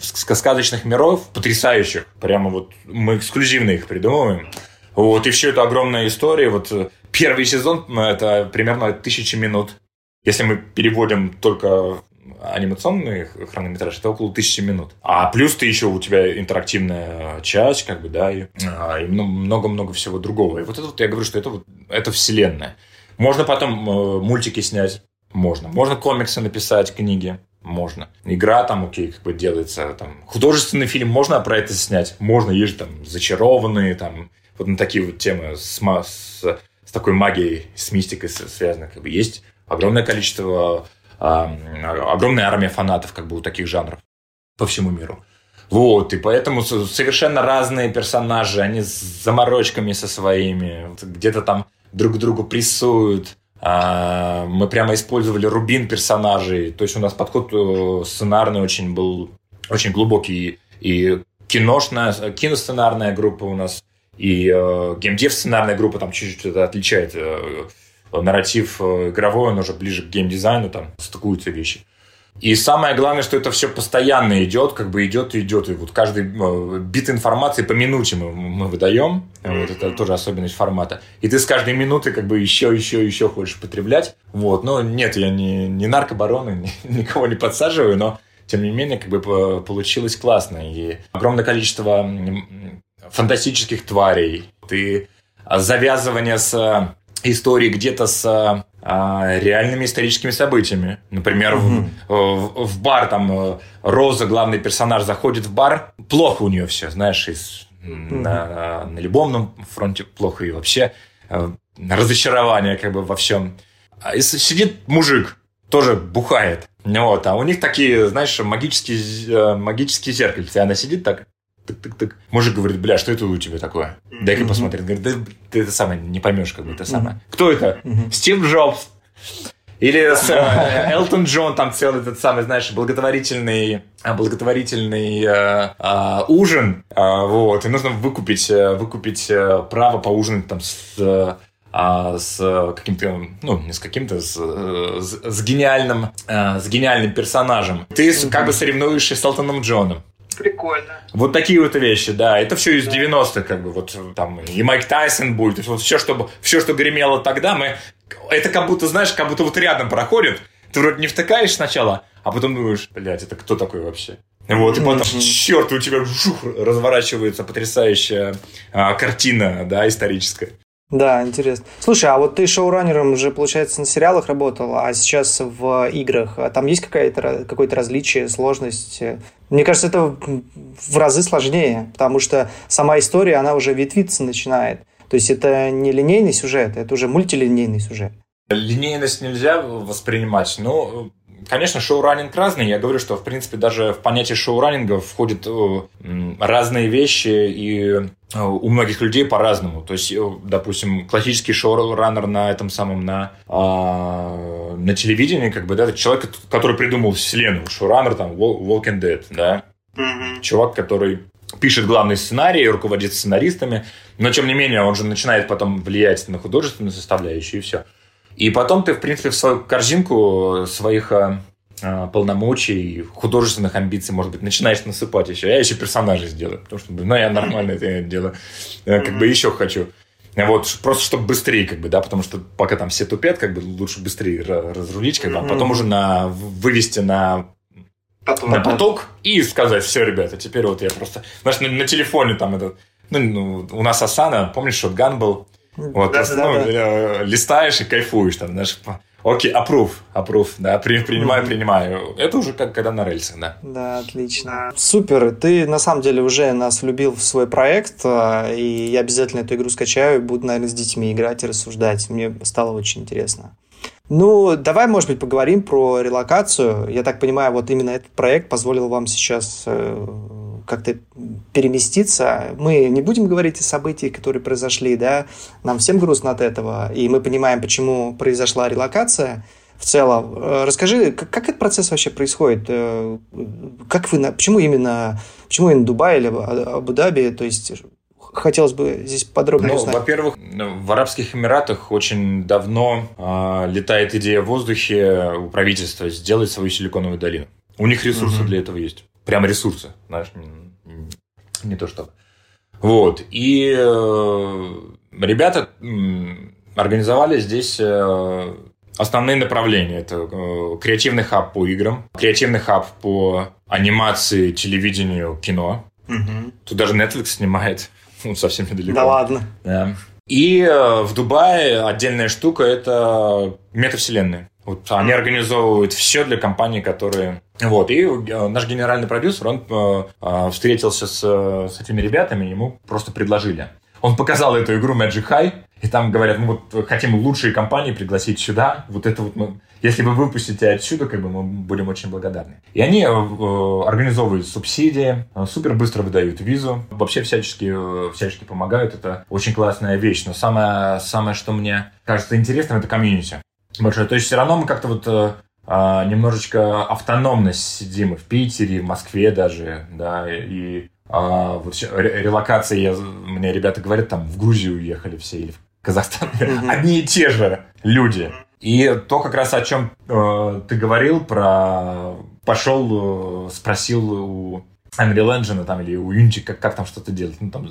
Speaker 4: сказочных миров, потрясающих. Прямо вот мы эксклюзивно их придумываем. Вот, и все это огромная история. Вот первый сезон – это примерно тысяча минут. Если мы переводим только анимационный хронометраж, это около тысячи минут. А плюс ты еще у тебя интерактивная часть, как бы, да, и, а, и много-много всего другого. И вот это вот я говорю, что это вот это вселенная. Можно потом э, мультики снять, можно. Можно комиксы написать, книги, можно. Игра там, окей, как бы делается, там, художественный фильм можно про это снять? Можно, есть же там зачарованные, там, вот на такие вот темы с, с, с такой магией, с мистикой связаны, как бы есть огромное количество огромная армия фанатов как бы у таких жанров по всему миру. Вот, и поэтому совершенно разные персонажи, они с заморочками со своими, где-то там друг другу прессуют. А, мы прямо использовали рубин персонажей, то есть у нас подход э, сценарный очень был, очень глубокий. И киношная, киносценарная группа у нас, и э, геймдев сценарная группа там чуть-чуть это отличает э, нарратив э, игровой, он уже ближе к геймдизайну, там стыкуются вещи. И самое главное, что это все постоянно идет, как бы идет и идет. И вот каждый э, бит информации по минуте мы, мы выдаем. Вот это тоже особенность формата. И ты с каждой минуты как бы еще, еще, еще хочешь потреблять. Вот. Но нет, я не, не наркобароны, <laughs> никого не подсаживаю, но тем не менее, как бы получилось классно. И огромное количество фантастических тварей. Ты завязывание с истории где-то с а, реальными историческими событиями. Например, mm-hmm. в, в, в бар там э, Роза, главный персонаж, заходит в бар, плохо у нее все, знаешь, из, mm-hmm. на, на любовном фронте плохо и вообще э, разочарование как бы во всем. А и сидит мужик, тоже бухает. Вот, а у них такие, знаешь, магические, э, магические зеркальца. И она сидит так, тык-тык-тык. Мужик говорит, бля, что это у тебя такое? Дай-ка mm-hmm. посмотреть. Говорит, да ты это самое не поймешь, как бы это самое. Mm-hmm. Кто это? Mm-hmm. Стив Джобс. Или с э, <laughs> Элтон Джон, там целый этот самый, знаешь, благотворительный, а, благотворительный э, э, ужин, э, вот, и нужно выкупить, э, выкупить э, право поужинать там с э, а, с каким-то, ну, не с каким-то, с, с, с гениальным, с гениальным персонажем. Ты как бы соревнуешься с Элтоном Джоном.
Speaker 3: Прикольно.
Speaker 4: Вот такие вот вещи, да. Это все из да. 90-х, как бы, вот там и Майк Тайсон будет, вот все, что, все, что гремело тогда, мы... Это как будто, знаешь, как будто вот рядом проходит. Ты вроде не втыкаешь сначала, а потом думаешь, блядь, это кто такой вообще? Вот, и потом, черт, у тебя жух, разворачивается потрясающая а, картина, да, историческая.
Speaker 2: Да, интересно. Слушай, а вот ты шоураннером уже, получается, на сериалах работал, а сейчас в играх. А там есть какая-то, какое-то различие, сложность? Мне кажется, это в разы сложнее, потому что сама история, она уже ветвиться начинает. То есть это не линейный сюжет, это уже мультилинейный сюжет.
Speaker 4: Линейность нельзя воспринимать, но Конечно, шоураннинг разный. Я говорю, что, в принципе, даже в понятие шоураннинга входят э, разные вещи, и э, у многих людей по-разному. То есть, э, допустим, классический шоураннер на этом самом, на, а, на телевидении, как бы, да, это человек, который придумал вселенную. Шоураннер, там, Walking Dead, да. Mm-hmm. Чувак, который пишет главный сценарий, руководит сценаристами, но, тем не менее, он же начинает потом влиять на художественную составляющую, и все. И потом ты, в принципе, в свою корзинку своих э, э, полномочий, художественных амбиций, может быть, начинаешь насыпать еще. Я еще персонажей сделаю, потому что, ну, я нормально это делаю. Я как бы еще хочу. Вот, просто чтобы быстрее, как бы, да, потому что пока там все тупят, как бы лучше быстрее разрулить, как бы, а потом уже на, вывести на поток. на поток и сказать, все, ребята, теперь вот я просто, знаешь, на, на телефоне там этот, ну, ну, у нас Асана, помнишь, шотган был, вот, да, ну, да, да. листаешь и кайфуешь там, знаешь, Окей, approve, approve, да, при, принимаю, принимаю. Это уже как когда на рельсах, да.
Speaker 2: Да, отлично. Супер, ты на самом деле уже нас влюбил в свой проект, а, и я обязательно эту игру скачаю и буду, наверное, с детьми играть и рассуждать. Мне стало очень интересно. Ну, давай, может быть, поговорим про релокацию. Я так понимаю, вот именно этот проект позволил вам сейчас э, как-то переместиться. Мы не будем говорить о событиях, которые произошли, да, нам всем грустно от этого, и мы понимаем, почему произошла релокация в целом. Э, расскажи, как, как этот процесс вообще происходит? Э, как вы, почему именно, почему именно Дубай или Абу-Даби? То есть хотелось бы здесь подробнее ну, узнать.
Speaker 4: Во-первых, в Арабских Эмиратах очень давно э, летает идея в воздухе у правительства сделать свою силиконовую долину. У них ресурсы угу. для этого есть. Прям ресурсы, знаешь, не, то что. Вот. И э, ребята организовали здесь э, основные направления. Это э, креативный хаб по играм, креативный хаб по анимации, телевидению, кино. Угу. Тут даже Netflix снимает <laughs> ну, совсем недалеко.
Speaker 2: Да ладно.
Speaker 4: Да. И в Дубае отдельная штука – это метавселенные. Вот они организовывают все для компаний, которые... Вот, и э, наш генеральный продюсер, он э, встретился с, с этими ребятами, ему просто предложили. Он показал эту игру Magic High, и там говорят, мы вот хотим лучшие компании пригласить сюда, вот это вот мы если вы выпустите отсюда, как бы мы будем очень благодарны. И они э, организовывают субсидии, э, супер быстро выдают визу, вообще всячески, э, всячески помогают. Это очень классная вещь. Но самое, самое, что мне кажется интересным, это комьюнити. Большое. То есть все равно мы как-то вот а, немножечко автономно сидим в Питере, в Москве даже, да, и а, вот релокация, я, мне ребята говорят, там в Грузию уехали все или в Казахстан. <laughs> Одни и те же люди. И то, как раз о чем э, ты говорил, про пошел, э, спросил у Unreal Engine там, или у Unity, как, как там что-то делать, ну, там,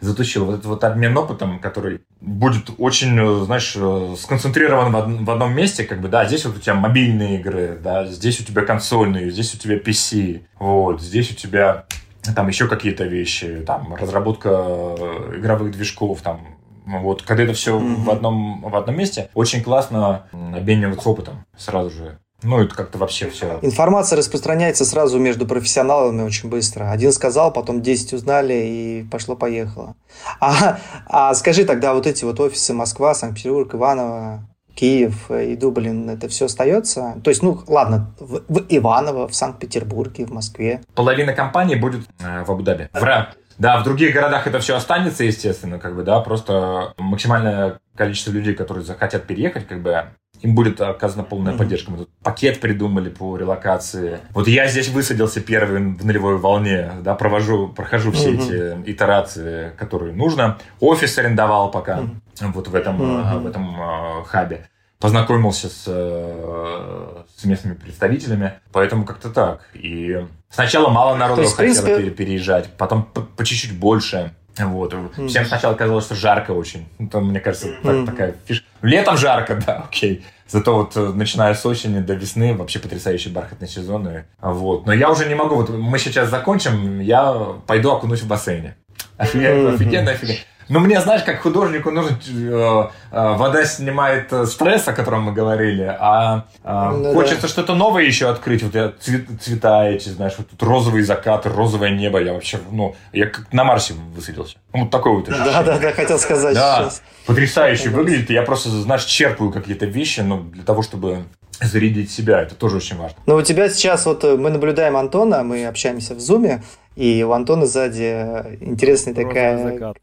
Speaker 4: затащил. Вот этот вот обмен опытом, который будет очень, э, знаешь, э, сконцентрирован в, од- в одном месте, как бы, да, здесь вот у тебя мобильные игры, да, здесь у тебя консольные, здесь у тебя PC, вот, здесь у тебя там еще какие-то вещи, там, разработка э, игровых движков, там, вот, когда это все mm-hmm. в, одном, в одном месте, очень классно обмениваться опытом сразу же. Ну, это как-то вообще все.
Speaker 2: Информация распространяется сразу между профессионалами очень быстро. Один сказал, потом 10 узнали, и пошло-поехало. А, а скажи тогда, вот эти вот офисы Москва, Санкт-Петербург, Иваново, Киев и Дублин, это все остается? То есть, ну, ладно, в, в Иваново, в Санкт-Петербурге, в Москве.
Speaker 4: Половина компании будет э, в Абу-Даби. В, да, в других городах это все останется, естественно, как бы, да, просто максимальное количество людей, которые захотят переехать, как бы, им будет оказана полная mm-hmm. поддержка. Мы тут пакет придумали по релокации. Вот я здесь высадился первый в нулевой волне, да, провожу, прохожу все mm-hmm. эти итерации, которые нужно. Офис арендовал пока mm-hmm. вот в этом, mm-hmm. в этом э, хабе познакомился с, э, с местными представителями, поэтому как-то так. И сначала мало народу есть, хотело принципе... переезжать, потом по, чуть-чуть больше. Вот. Mm. Всем сначала казалось, что жарко очень. Ну, там, мне кажется, так, mm. такая фишка. Летом жарко, <laughs> да, окей. Зато вот э, начиная с осени до весны вообще потрясающий бархатный сезон. И, вот. Но я уже не могу. Вот мы сейчас закончим, я пойду окунусь в бассейне. Офигенно, офигенно, офигенно. Ну, мне, знаешь, как художнику нужно... Э, э, вода снимает э, стресс, о котором мы говорили, а э, ну, хочется да. что-то новое еще открыть. Вот я цвет, цвета эти, знаешь, вот тут розовые закаты, розовое небо. Я вообще, ну, я как на Марсе высадился. Ну, вот такой вот
Speaker 2: ощущение. Да, да, да, хотел сказать да, сейчас.
Speaker 4: Потрясающе выглядит. Я просто, знаешь, черпаю какие-то вещи, ну, для того, чтобы зарядить себя. Это тоже очень важно.
Speaker 2: Но у тебя сейчас вот э, мы наблюдаем Антона, мы общаемся в зуме, и у Антона сзади интересная такая... Закат.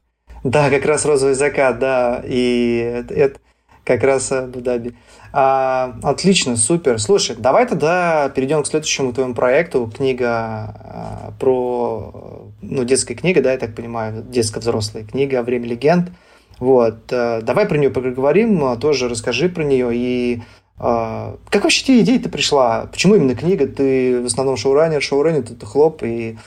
Speaker 2: Да, как раз розовый закат, да, и это, это как раз Абу-Даби. А, отлично, супер. Слушай, давай тогда перейдем к следующему твоему проекту. Книга а, про, ну, детская книга, да, я так понимаю, детско-взрослая книга «Время легенд». Вот, а, давай про нее поговорим, тоже расскажи про нее и а, как вообще тебе идея-то пришла? Почему именно книга? Ты в основном шоураннер, шоураннер, ты хлоп, и а,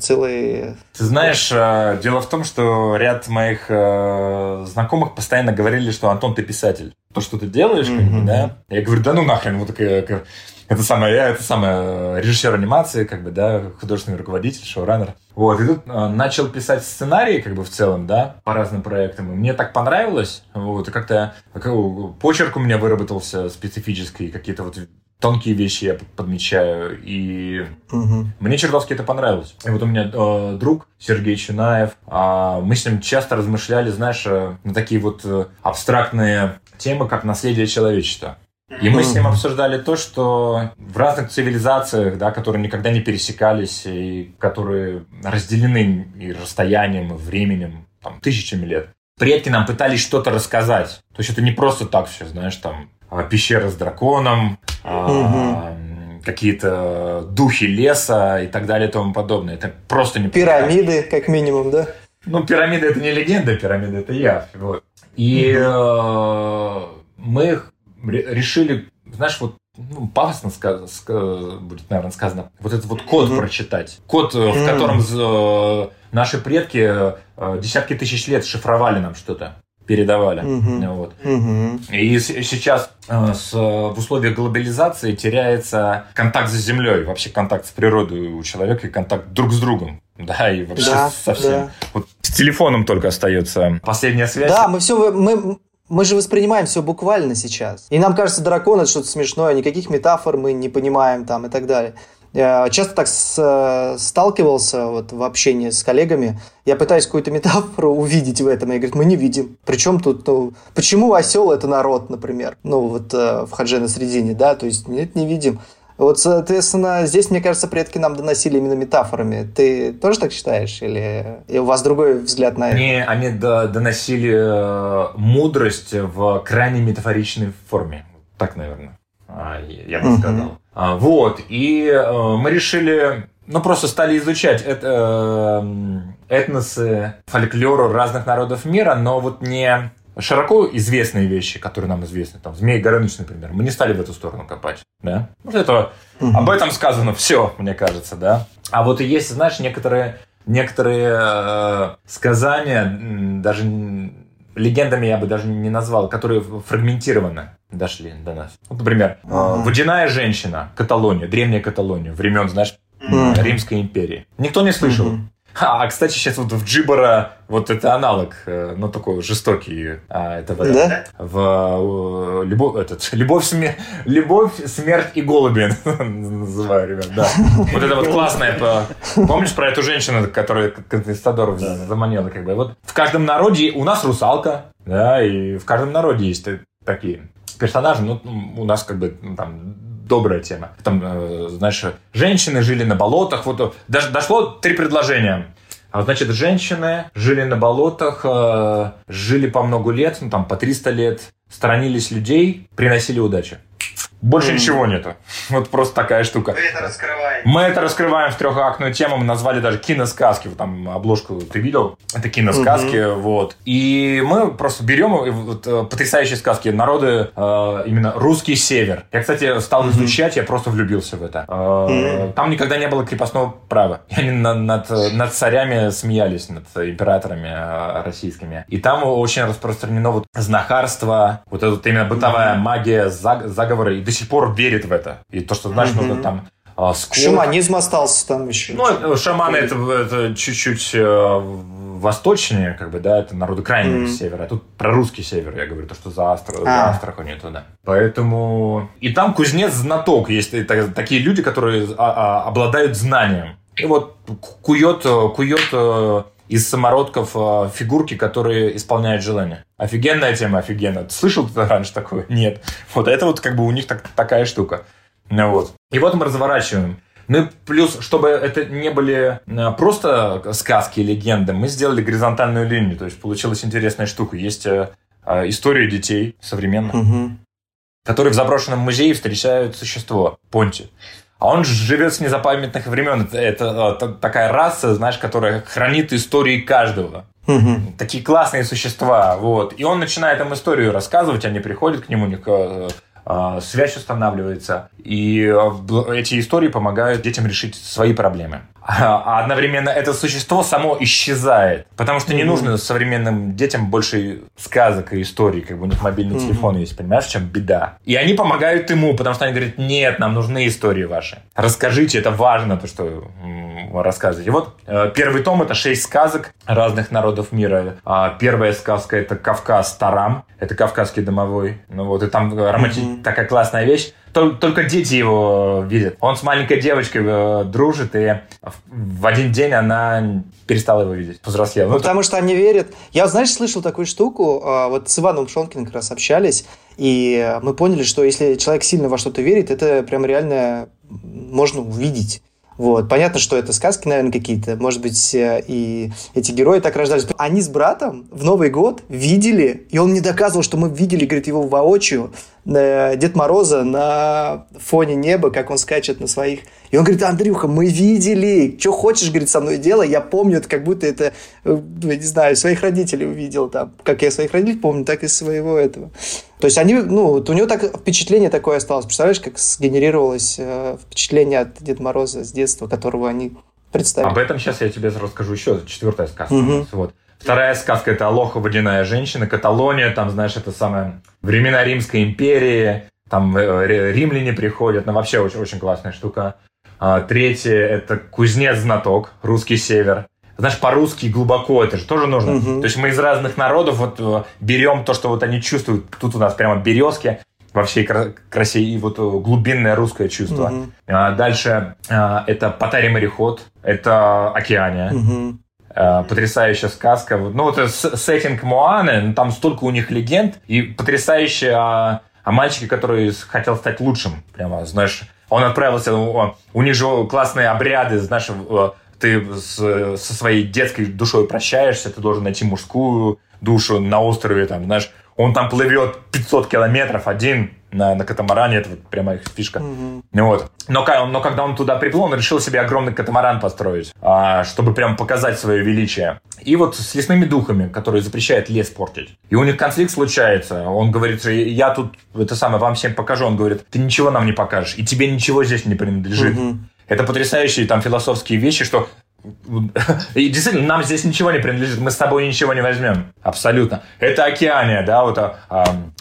Speaker 2: целые...
Speaker 4: Ты знаешь, э, дело в том, что ряд моих э, знакомых постоянно говорили, что Антон, ты писатель. То, что ты делаешь, mm-hmm. как бы, да? Я говорю, да ну нахрен, вот такая Это самое, я это самое режиссер анимации, как бы, да, художественный руководитель, шоураннер. Вот, и тут э, начал писать сценарии, как бы, в целом, да, по разным проектам. И мне так понравилось, вот, и как-то почерк у меня выработался специфический, какие-то вот тонкие вещи я подмечаю, и угу. мне чертовски это понравилось. И вот у меня э, друг Сергей Чунаев, э, мы с ним часто размышляли, знаешь, э, на такие вот э, абстрактные темы, как наследие человечества. И мы с ним обсуждали то, что в разных цивилизациях, да, которые никогда не пересекались, и которые разделены и расстоянием, и временем, там, тысячами лет, предки нам пытались что-то рассказать. То есть это не просто так все, знаешь, там, пещера с драконом, а, какие-то духи леса и так далее и тому подобное. Это просто не
Speaker 2: Пирамиды, как минимум, да?
Speaker 4: Ну, пирамиды это не легенда, пирамиды это я. Вот. И э, мы решили, знаешь, вот ну, пафосно сказ, сказ, будет, наверное, сказано, вот этот вот код mm-hmm. прочитать. Код, mm-hmm. в котором э, наши предки э, десятки тысяч лет шифровали нам что-то передавали. Угу. Вот. Угу. И сейчас э, с, в условиях глобализации теряется контакт с землей, вообще контакт с природой у человека и контакт друг с другом. Да, и вообще да, совсем. Да. Вот с телефоном только остается последняя связь.
Speaker 2: Да, мы все мы, мы же воспринимаем все буквально сейчас. И нам кажется, дракон это что-то смешное, никаких метафор мы не понимаем там и так далее. Я часто так с, сталкивался вот, в общении с коллегами. Я пытаюсь какую-то метафору <laughs> увидеть в этом. И говорят, мы не видим. Причем тут, ну, почему осел это народ, например? Ну, вот э, в Хадже на Средине, да, то есть нет, не видим. Вот, соответственно, здесь, мне кажется, предки нам доносили именно метафорами. Ты тоже так считаешь? Или, или у вас другой взгляд на это?
Speaker 4: Не, они доносили э, мудрость в крайне метафоричной форме. Так, наверное, а, я бы сказал. Вот, и э, мы решили, ну, просто стали изучать это, э, этносы, фольклору разных народов мира, но вот не широко известные вещи, которые нам известны, там, Змей Горыныч, например, мы не стали в эту сторону копать, да. Вот это, угу. об этом сказано все, мне кажется, да. А вот и есть, знаешь, некоторые, некоторые э, сказания, даже легендами я бы даже не назвал, которые фрагментированы дошли до нас. Вот, например, uh-huh. водяная женщина, Каталония, древняя Каталония, времен, знаешь, uh-huh. Римской империи. Никто не слышал. Uh-huh. А, кстати, сейчас вот в Джибора вот это аналог, э, ну, такой жестокий а, этого. Да? В любовь, этот, любовь, смер... любовь, смерть и голуби <laughs> называю, ребят, да. Вот это вот классное. Помнишь про эту женщину, которая конкистадоров заманила, как бы? Вот в каждом народе у нас русалка, да, и в каждом народе есть такие персонажи, ну, у нас как бы там добрая тема. Там, э, знаешь, женщины жили на болотах, вот даже дошло три предложения. А значит, женщины жили на болотах, э, жили по много лет, ну там по 300 лет, сторонились людей, приносили удачу. Больше mm. ничего нету. <laughs> Вот просто такая штука.
Speaker 2: Это раскрываем.
Speaker 4: Мы это раскрываем в трехактную тему. Мы назвали даже киносказки. Вот там обложку ты видел? Это киносказки. Mm-hmm. Вот. И мы просто берем вот, э, потрясающие сказки. Народы, э, именно русский север. Я, кстати, стал mm-hmm. изучать, я просто влюбился в это. Э, mm-hmm. Там никогда не было крепостного права. И они над, над, над царями смеялись, над императорами э, российскими. И там очень распространено вот знахарство, вот эта вот именно бытовая mm-hmm. магия, заговоры. И до сих пор верит в это. И то, что, знаешь, mm-hmm. нужно там
Speaker 2: а, скор... Шаманизм остался там еще.
Speaker 4: Ну, шаманы это, это чуть-чуть э, восточнее, как бы, да, это народы крайнего mm-hmm. севера. А тут про русский север, я говорю, то, что за, Астр... а. за Астраханью туда. Поэтому... И там кузнец знаток. Есть такие люди, которые а, а, обладают знанием. И вот кует, кует э, из самородков э, фигурки, которые исполняют желания. Офигенная тема, офигенно. слышал ты раньше такое? Нет. Вот это вот как бы у них так, такая штука. Ну, вот. И вот мы разворачиваем. Ну и плюс, чтобы это не были э, просто сказки и легенды, мы сделали горизонтальную линию. То есть получилась интересная штука. Есть э, история детей современных, угу. которые в заброшенном музее встречают существо Понти. А он живет с незапамятных времен. Это, это, это такая раса, знаешь, которая хранит истории каждого. Угу. Такие классные существа. Вот. И он начинает им историю рассказывать, они приходят к нему, у них э, э, связь устанавливается. И э, эти истории помогают детям решить свои проблемы. А одновременно это существо само исчезает. Потому что не нужно современным детям больше сказок и историй, как бы у них мобильный телефон есть, понимаешь, чем беда. И они помогают ему, потому что они говорят, нет, нам нужны истории ваши. Расскажите, это важно, то, что рассказываете. Вот э, первый том — это шесть сказок разных народов мира. А первая сказка — это «Кавказ Тарам», это кавказский домовой. Ну вот, и там романти... mm-hmm. такая классная вещь только дети его видят. Он с маленькой девочкой э, дружит, и в один день она перестала его видеть, повзрослела.
Speaker 2: Ну, потому что они верят. Я, знаешь, слышал такую штуку, а, вот с Иваном Шонкиным как раз общались, и мы поняли, что если человек сильно во что-то верит, это прям реально можно увидеть. Вот. Понятно, что это сказки, наверное, какие-то. Может быть, э, и эти герои так рождались. Они с братом в Новый год видели, и он мне доказывал, что мы видели, говорит, его воочию, э, Дед Мороза на фоне неба, как он скачет на своих. И он говорит, Андрюха, мы видели, что хочешь, говорит, со мной делай. Я помню, это как будто это, э, не знаю, своих родителей увидел там. Как я своих родителей помню, так и своего этого. То есть они, ну, у него так впечатление такое осталось. Представляешь, как сгенерировалось э, впечатление от Деда Мороза с детства, которого они представили.
Speaker 4: Об этом сейчас я тебе расскажу еще. Четвертая сказка. Угу. Вот. Вторая сказка – это «Алоха, водяная женщина», Каталония, там, знаешь, это самое времена Римской империи, там э, римляне приходят, ну, вообще очень, очень классная штука. А, третье – это «Кузнец-знаток», русский север. Знаешь, по-русски глубоко, это же тоже нужно. Угу. То есть мы из разных народов вот э, берем то, что вот они чувствуют. Тут у нас прямо березки во всей красе и вот э, глубинное русское чувство. Угу. А, дальше а, это «Потари мореход», это «Океания». Угу. Э, потрясающая сказка. Ну, вот сеттинг Моаны, ну, там столько у них легенд, и потрясающая о, о мальчике, который хотел стать лучшим. Прямо, знаешь, он отправился, у них же классные обряды, знаешь, ты с, со своей детской душой прощаешься, ты должен найти мужскую душу на острове, там, знаешь, он там плывет 500 километров один на, на катамаране, это вот прямо их фишка. Mm-hmm. Вот. Но, но когда он туда приплыл, он решил себе огромный катамаран построить, а, чтобы прям показать свое величие. И вот с лесными духами, которые запрещают лес портить. И у них конфликт случается. Он говорит, я тут это самое вам всем покажу. Он говорит, ты ничего нам не покажешь, и тебе ничего здесь не принадлежит. Mm-hmm. Это потрясающие там философские вещи, что и действительно, нам здесь ничего не принадлежит, мы с тобой ничего не возьмем. Абсолютно. Это океания, да, вот а,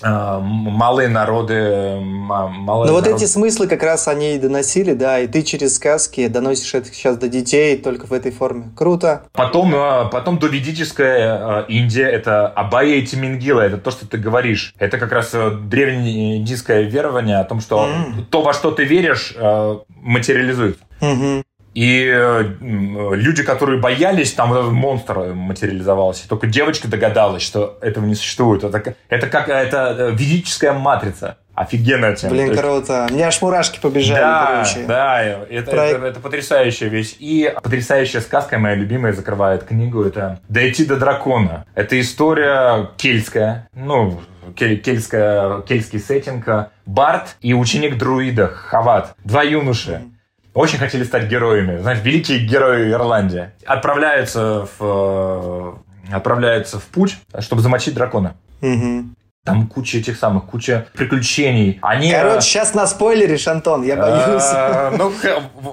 Speaker 4: а, малые народы.
Speaker 2: Малые Но народы. вот эти смыслы как раз они и доносили, да, и ты через сказки доносишь это сейчас до детей только в этой форме. Круто.
Speaker 4: Потом, а, потом доведическая а, Индия, это Абая и Тимингила, это то, что ты говоришь. Это как раз э, древнее индийское верование о том, что mm. то, во что ты веришь, э, материализует. И э, люди, которые боялись, там этот монстр материализовался. Только девочка догадалась, что этого не существует. Это, это как это э, ведическая матрица. Офигенная тема.
Speaker 2: Блин, круто. У меня аж мурашки побежали.
Speaker 4: Да, короче. да, это, Про... это, это потрясающая вещь. И потрясающая сказка, моя любимая, закрывает книгу, это «Дойти до дракона». Это история кельтская, ну, кельтская, кельтский сеттинг. Барт и ученик друида Хават. Два юноши очень хотели стать героями. Знаешь, великие герои Ирландии. Отправляются в, э, отправляются в путь, чтобы замочить дракона. Угу. Там куча этих самых, куча приключений. Они,
Speaker 2: короче, сейчас на спойлеришь, Антон, я боюсь.
Speaker 4: Э, ну,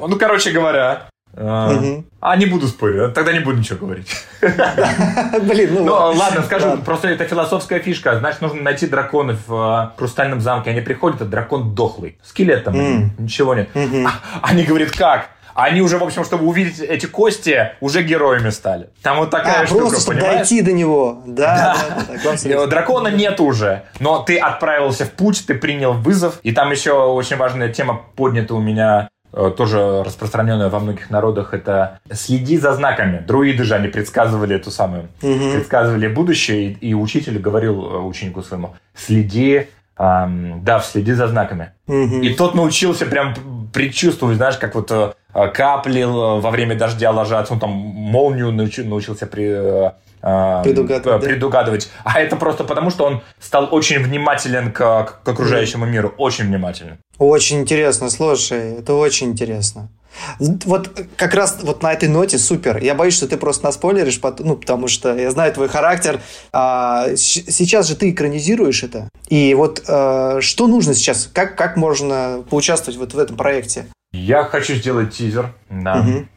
Speaker 4: ну, короче говоря, Угу. А, не буду спорить, тогда не буду ничего говорить. <laughs> Блин, ну, ладно, скажу, просто это философская фишка. Значит, нужно найти драконов в э, Хрустальном замке. Они приходят, а дракон дохлый. Скелет там, ничего нет. А, они говорят, как? Они уже, в общем, чтобы увидеть эти кости, уже героями стали. Там вот такая а, штука, просто, чтобы понимаешь?
Speaker 2: дойти до него. Да, да.
Speaker 4: да, Дракона нет уже, но ты отправился в путь, ты принял вызов. И там еще очень важная тема поднята у меня Э, тоже распространенная во многих народах, это следи за знаками. Друиды же, они предсказывали эту самую, угу. предсказывали будущее, и, и учитель говорил э, ученику своему, следи, эм, да, следи за знаками. Угу. И тот научился прям предчувствовать, знаешь, как вот э, капли во время дождя ложатся, он там молнию научился при,
Speaker 2: предугадывать,
Speaker 4: предугадывать. Да? А это просто потому, что он стал очень внимателен к, к окружающему миру, очень внимателен.
Speaker 2: Очень интересно, слушай, это очень интересно. Вот как раз вот на этой ноте супер. Я боюсь, что ты просто наспойлеришь, ну, потому что я знаю твой характер. А, сейчас же ты экранизируешь это. И вот а, что нужно сейчас? Как, как можно поучаствовать вот в этом проекте?
Speaker 4: Я хочу сделать тизер.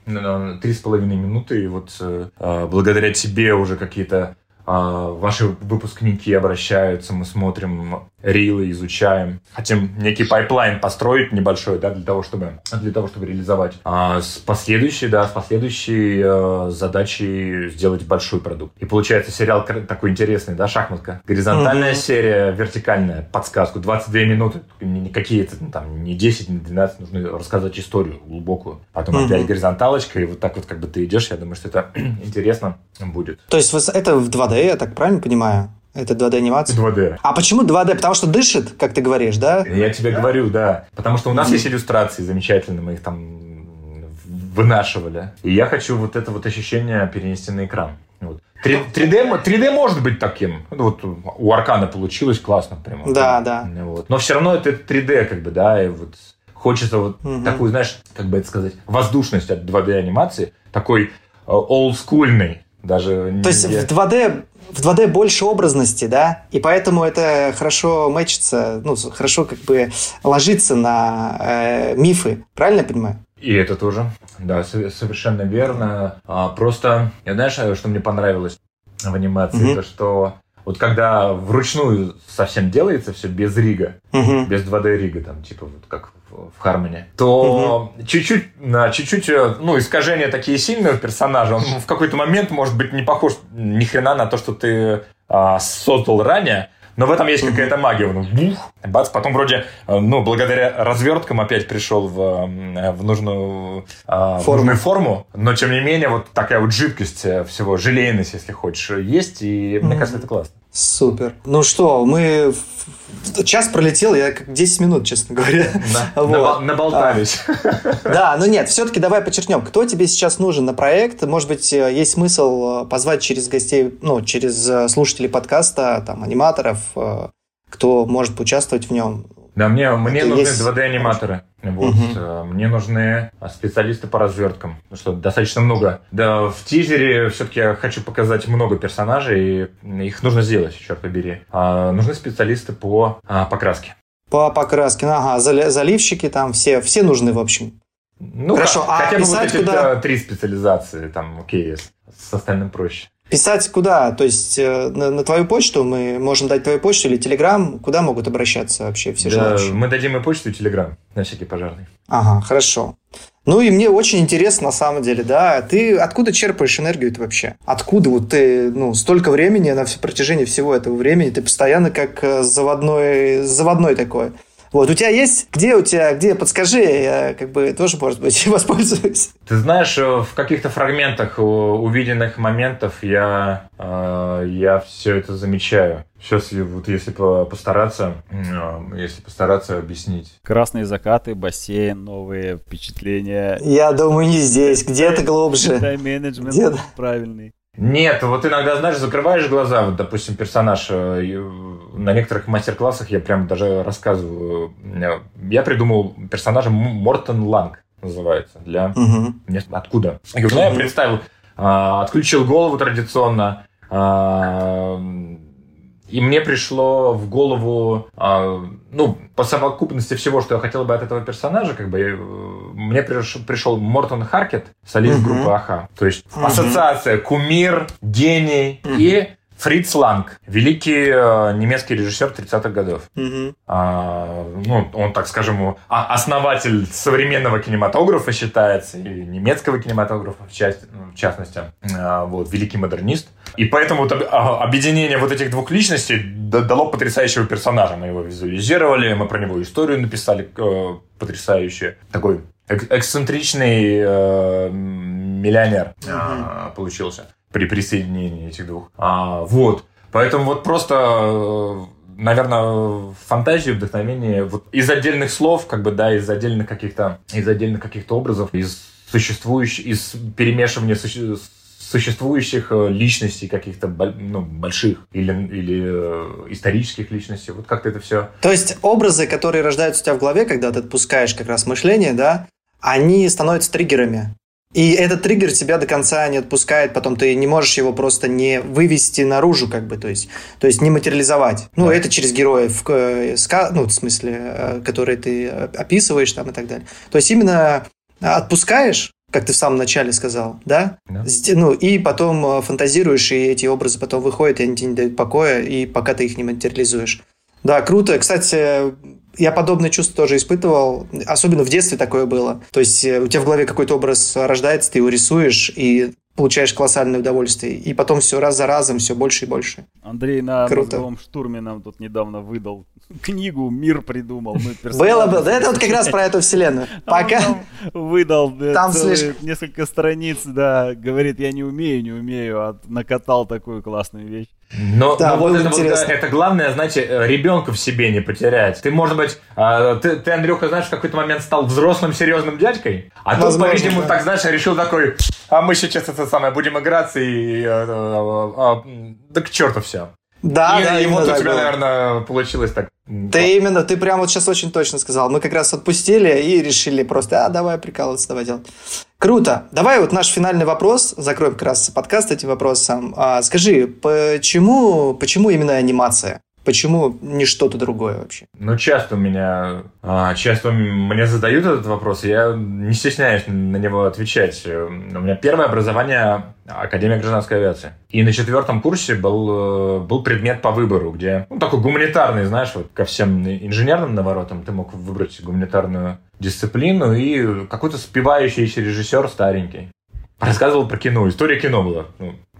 Speaker 4: На три с половиной минуты, и вот э, благодаря тебе уже какие-то а, ваши выпускники обращаются, мы смотрим рилы, изучаем. Хотим некий pipeline построить небольшой, да, для того, чтобы, для того, чтобы реализовать. А с последующей, да, с последующей э, задачей сделать большой продукт. И получается сериал такой интересный, да, шахматка. Горизонтальная mm-hmm. серия, вертикальная, подсказку, 22 минуты. Не какие-то там, не 10, не 12, нужно рассказать историю глубокую. Потом mm-hmm. опять горизонталочка, и вот так вот как бы ты идешь, я думаю, что это <clears throat> интересно будет.
Speaker 2: То есть это в 2D, я так правильно понимаю? Это 2D-анимация?
Speaker 4: 2D.
Speaker 2: А почему 2D? Потому что дышит, как ты говоришь, да?
Speaker 4: Я тебе говорю, да. Потому что у нас есть иллюстрации замечательные, мы их там вынашивали. И я хочу вот это вот ощущение перенести на экран. Вот. 3, 3D, 3D может быть таким. Ну, вот у Аркана получилось классно прямо.
Speaker 2: Да, да.
Speaker 4: Вот. Но все равно это 3D, как бы, да, и вот хочется вот угу. такую, знаешь, как бы это сказать, воздушность от 2D анимации, такой олдскульный, э, даже
Speaker 2: То есть в 2D в 2D больше образности, да, и поэтому это хорошо мэчится, ну, хорошо как бы ложится на э, мифы, правильно я понимаю?
Speaker 4: И это тоже, да, совершенно верно. А, просто, я знаешь, что мне понравилось в анимации, mm-hmm. то что вот когда вручную совсем делается все без рига, угу. без 2D рига, там, типа вот как в, Хармоне, то угу. чуть-чуть, чуть-чуть, э, ну, искажения такие сильные у персонажа, он в какой-то момент может быть не похож ни хрена на то, что ты а, создал ранее, но в этом есть какая-то магия. Он бух, бац, потом вроде, э, ну, благодаря разверткам опять пришел в, в, нужную, а, в нужную форму. Но, тем не менее, вот такая вот жидкость э, всего, желейность, если хочешь, есть. И мне кажется, это классно.
Speaker 2: Супер. Ну что, мы... Час пролетел, я как 10 минут, честно говоря.
Speaker 4: На, <laughs> вот. Наболтались.
Speaker 2: А, да, но нет, все-таки давай подчеркнем, кто тебе сейчас нужен на проект. Может быть, э, есть смысл э, позвать через гостей, ну, через э, слушателей подкаста, там, аниматоров, кто может поучаствовать в нем.
Speaker 4: Да, мне, мне нужны есть... 2D-аниматоры. Вот, угу. Мне нужны специалисты по разверткам, потому что достаточно много. Да, в тизере все-таки я хочу показать много персонажей, и их нужно сделать, черт побери. А, нужны специалисты по а, покраске.
Speaker 2: По покраске, ага, заливщики там все, все нужны, в общем.
Speaker 4: Ну, Хорошо, а хотя бы вот эти куда... три специализации, там, окей, с остальным проще.
Speaker 2: Писать куда? То есть э, на, на твою почту мы можем дать твою почту или телеграм? Куда могут обращаться вообще все
Speaker 4: да,
Speaker 2: желающие?
Speaker 4: Мы дадим и почту, и телеграм на всякий пожарный.
Speaker 2: Ага, хорошо. Ну и мне очень интересно на самом деле, да, ты откуда черпаешь энергию вообще? Откуда вот ты, ну, столько времени на все протяжении всего этого времени, ты постоянно как э, заводной, заводной такой. Вот, у тебя есть, где у тебя, где, подскажи, я как бы тоже, может быть, <laughs> воспользуюсь.
Speaker 4: Ты знаешь, э, в каких-то фрагментах увиденных моментов я, э, я все это замечаю. Сейчас вот если постараться, э, если постараться объяснить.
Speaker 1: Красные закаты, бассейн, новые впечатления.
Speaker 2: Я думаю, не здесь, где-то глубже.
Speaker 1: Тайм-менеджмент правильный.
Speaker 4: Нет, вот иногда, знаешь, закрываешь глаза, вот, допустим, персонаж, э, на некоторых мастер-классах я прям даже рассказываю, э, я придумал персонажа Мортон Ланг, называется, для... Угу. Откуда? Я ну, я представил, а, отключил голову традиционно, а, и мне пришло в голову, э, ну, по совокупности всего, что я хотел бы от этого персонажа, как бы, э, мне пришел, пришел Мортон Харкет, солист угу. группы Аха. То есть угу. ассоциация кумир, гений угу. и Фриц Ланг, великий э, немецкий режиссер 30-х годов. Угу. А, ну, он, так скажем, а, основатель современного кинематографа считается, и немецкого кинематографа в, части, в частности. А, вот, великий модернист. И поэтому вот, а, объединение вот этих двух личностей дало потрясающего персонажа. Мы его визуализировали, мы про него историю написали э, потрясающую. Такой эксцентричный э, миллионер э, получился при присоединении этих двух. А, вот. Поэтому вот просто, э, наверное, фантазию, вдохновение вот из отдельных слов, как бы, да, из отдельных каких-то, из отдельных каких-то образов, из существующих, из перемешивания суще, существующих э, личностей каких-то ну, больших или, или э, исторических личностей. Вот как-то это все...
Speaker 2: То есть образы, которые рождаются у тебя в голове, когда ты отпускаешь как раз мышление, да, они становятся триггерами. И этот триггер тебя до конца не отпускает, потом ты не можешь его просто не вывести наружу, как бы, то есть, то есть не материализовать. Ну, да. это через героев, ну, в смысле, э, которые ты описываешь там и так далее. То есть именно отпускаешь, как ты в самом начале сказал, да? да. Ну, и потом э, фантазируешь, и эти образы потом выходят, и они тебе не дают покоя, и пока ты их не материализуешь. Да, круто. Кстати, я подобное чувство тоже испытывал, особенно в детстве такое было. То есть э, у тебя в голове какой-то образ рождается, ты его рисуешь, и получаешь колоссальное удовольствие. И потом все раз за разом, все больше и больше.
Speaker 1: Андрей на Круто. мозговом штурме нам тут недавно выдал книгу «Мир придумал».
Speaker 2: было, было. Да это вот как раз про эту вселенную. <laughs> Пока...
Speaker 1: выдал там слишком... несколько страниц, да, говорит, я не умею, не умею, а накатал такую классную вещь.
Speaker 4: Но, да, но вот это, вот, это главное, знаете, ребенка в себе не потерять. Ты, может быть, э, ты, ты, Андрюха, знаешь, в какой-то момент стал взрослым, серьезным дядькой, а тут, по-видимому, да. так, знаешь, решил такой, а мы сейчас это самое, будем играться и... Э, э, э, да к черту все.
Speaker 2: Да, и, да,
Speaker 4: и вот у тебя, было. наверное, получилось так.
Speaker 2: Ты именно, ты прямо вот сейчас очень точно сказал. Мы как раз отпустили и решили просто, а, давай прикалываться, давай делать. Круто. Давай вот наш финальный вопрос, закроем как раз подкаст этим вопросом. А, скажи, почему, почему именно анимация? Почему не что-то другое вообще?
Speaker 4: Ну, часто у меня, а, часто мне задают этот вопрос, и я не стесняюсь на него отвечать. У меня первое образование Академия гражданской авиации. И на четвертом курсе был, был предмет по выбору, где, ну, такой гуманитарный, знаешь, вот ко всем инженерным наворотам ты мог выбрать гуманитарную дисциплину и какой-то спивающийся режиссер старенький рассказывал про кино. История кино была.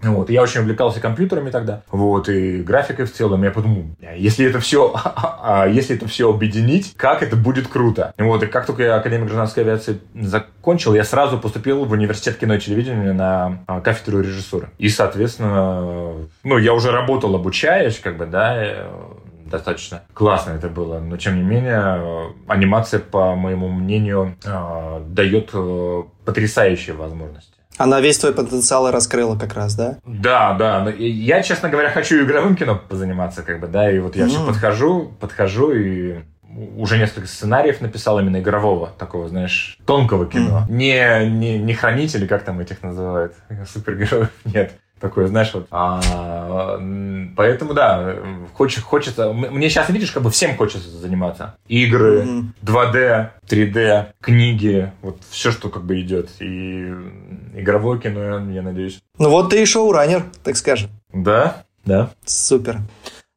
Speaker 4: Ну, вот. Я очень увлекался компьютерами тогда, вот, и графикой в целом. Я подумал, если это все, <laughs> а если это все объединить, как это будет круто. Вот, и как только я Академию гражданской авиации закончил, я сразу поступил в университет кино и телевидения на а, кафедру режиссуры. И, соответственно, ну, я уже работал, обучаясь, как бы, да, э, достаточно классно это было. Но, тем не менее, анимация, по моему мнению, э, дает э, потрясающие возможности.
Speaker 2: Она весь твой потенциал раскрыла как раз, да?
Speaker 4: Да, да. Я, честно говоря, хочу игровым кино позаниматься, как бы, да, и вот я mm. все подхожу, подхожу и уже несколько сценариев написал именно игрового, такого, знаешь, тонкого кино. Mm. Не, не, не хранители, как там этих называют, супергероев, <laughs> нет такое, знаешь, вот. А, поэтому, да, хочется, хочется... Мне сейчас, видишь, как бы всем хочется заниматься. Игры, mm-hmm. 2D, 3D, книги, вот все, что как бы идет. И игровое кино, я надеюсь.
Speaker 2: Ну вот ты и шоураннер, так скажем.
Speaker 4: Да, да.
Speaker 2: Супер.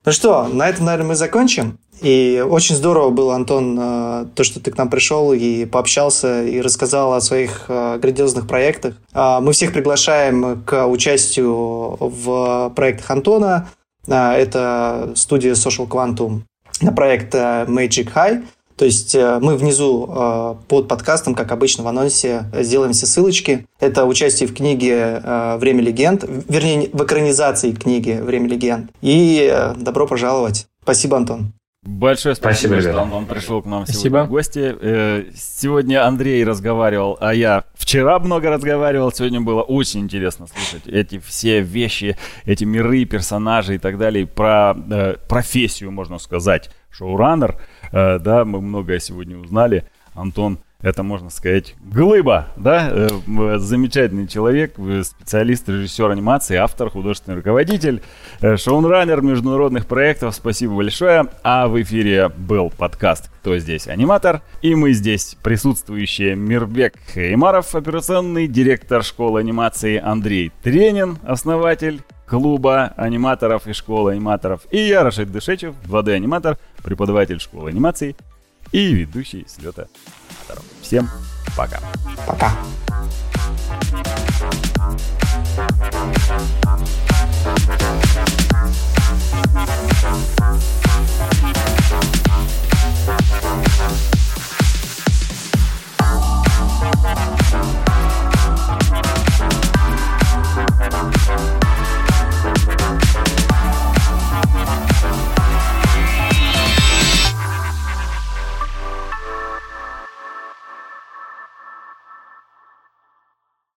Speaker 2: Ну что, на этом, наверное, мы закончим. И очень здорово было, Антон, э, то, что ты к нам пришел и пообщался, и рассказал о своих э, грандиозных проектах. А, мы всех приглашаем к участию в проектах Антона. А, это студия Social Quantum на проект э, Magic High. То есть мы внизу под подкастом, как обычно в анонсе, сделаем все ссылочки. Это участие в книге «Время легенд», вернее, в экранизации книги «Время легенд». И добро пожаловать. Спасибо, Антон.
Speaker 1: Большое спасибо, спасибо что он, пришел к нам спасибо. сегодня в гости. Э, сегодня Андрей разговаривал, а я вчера много разговаривал. Сегодня было очень интересно слушать эти все вещи, эти миры, персонажи и так далее. Про э, профессию, можно сказать, шоураннер. Э, да, мы многое сегодня узнали. Антон это, можно сказать, глыба, да, э, замечательный человек, специалист, режиссер анимации, автор, художественный руководитель, э, шоунраннер международных проектов. Спасибо большое. А в эфире был подкаст «Кто здесь аниматор?» И мы здесь присутствующие Мирбек Хеймаров, операционный директор школы анимации Андрей Тренин, основатель клуба аниматоров и школы аниматоров. И я, Рашид Дышечев, 2D-аниматор, преподаватель школы анимации и ведущий слета Всем пока.
Speaker 2: Пока.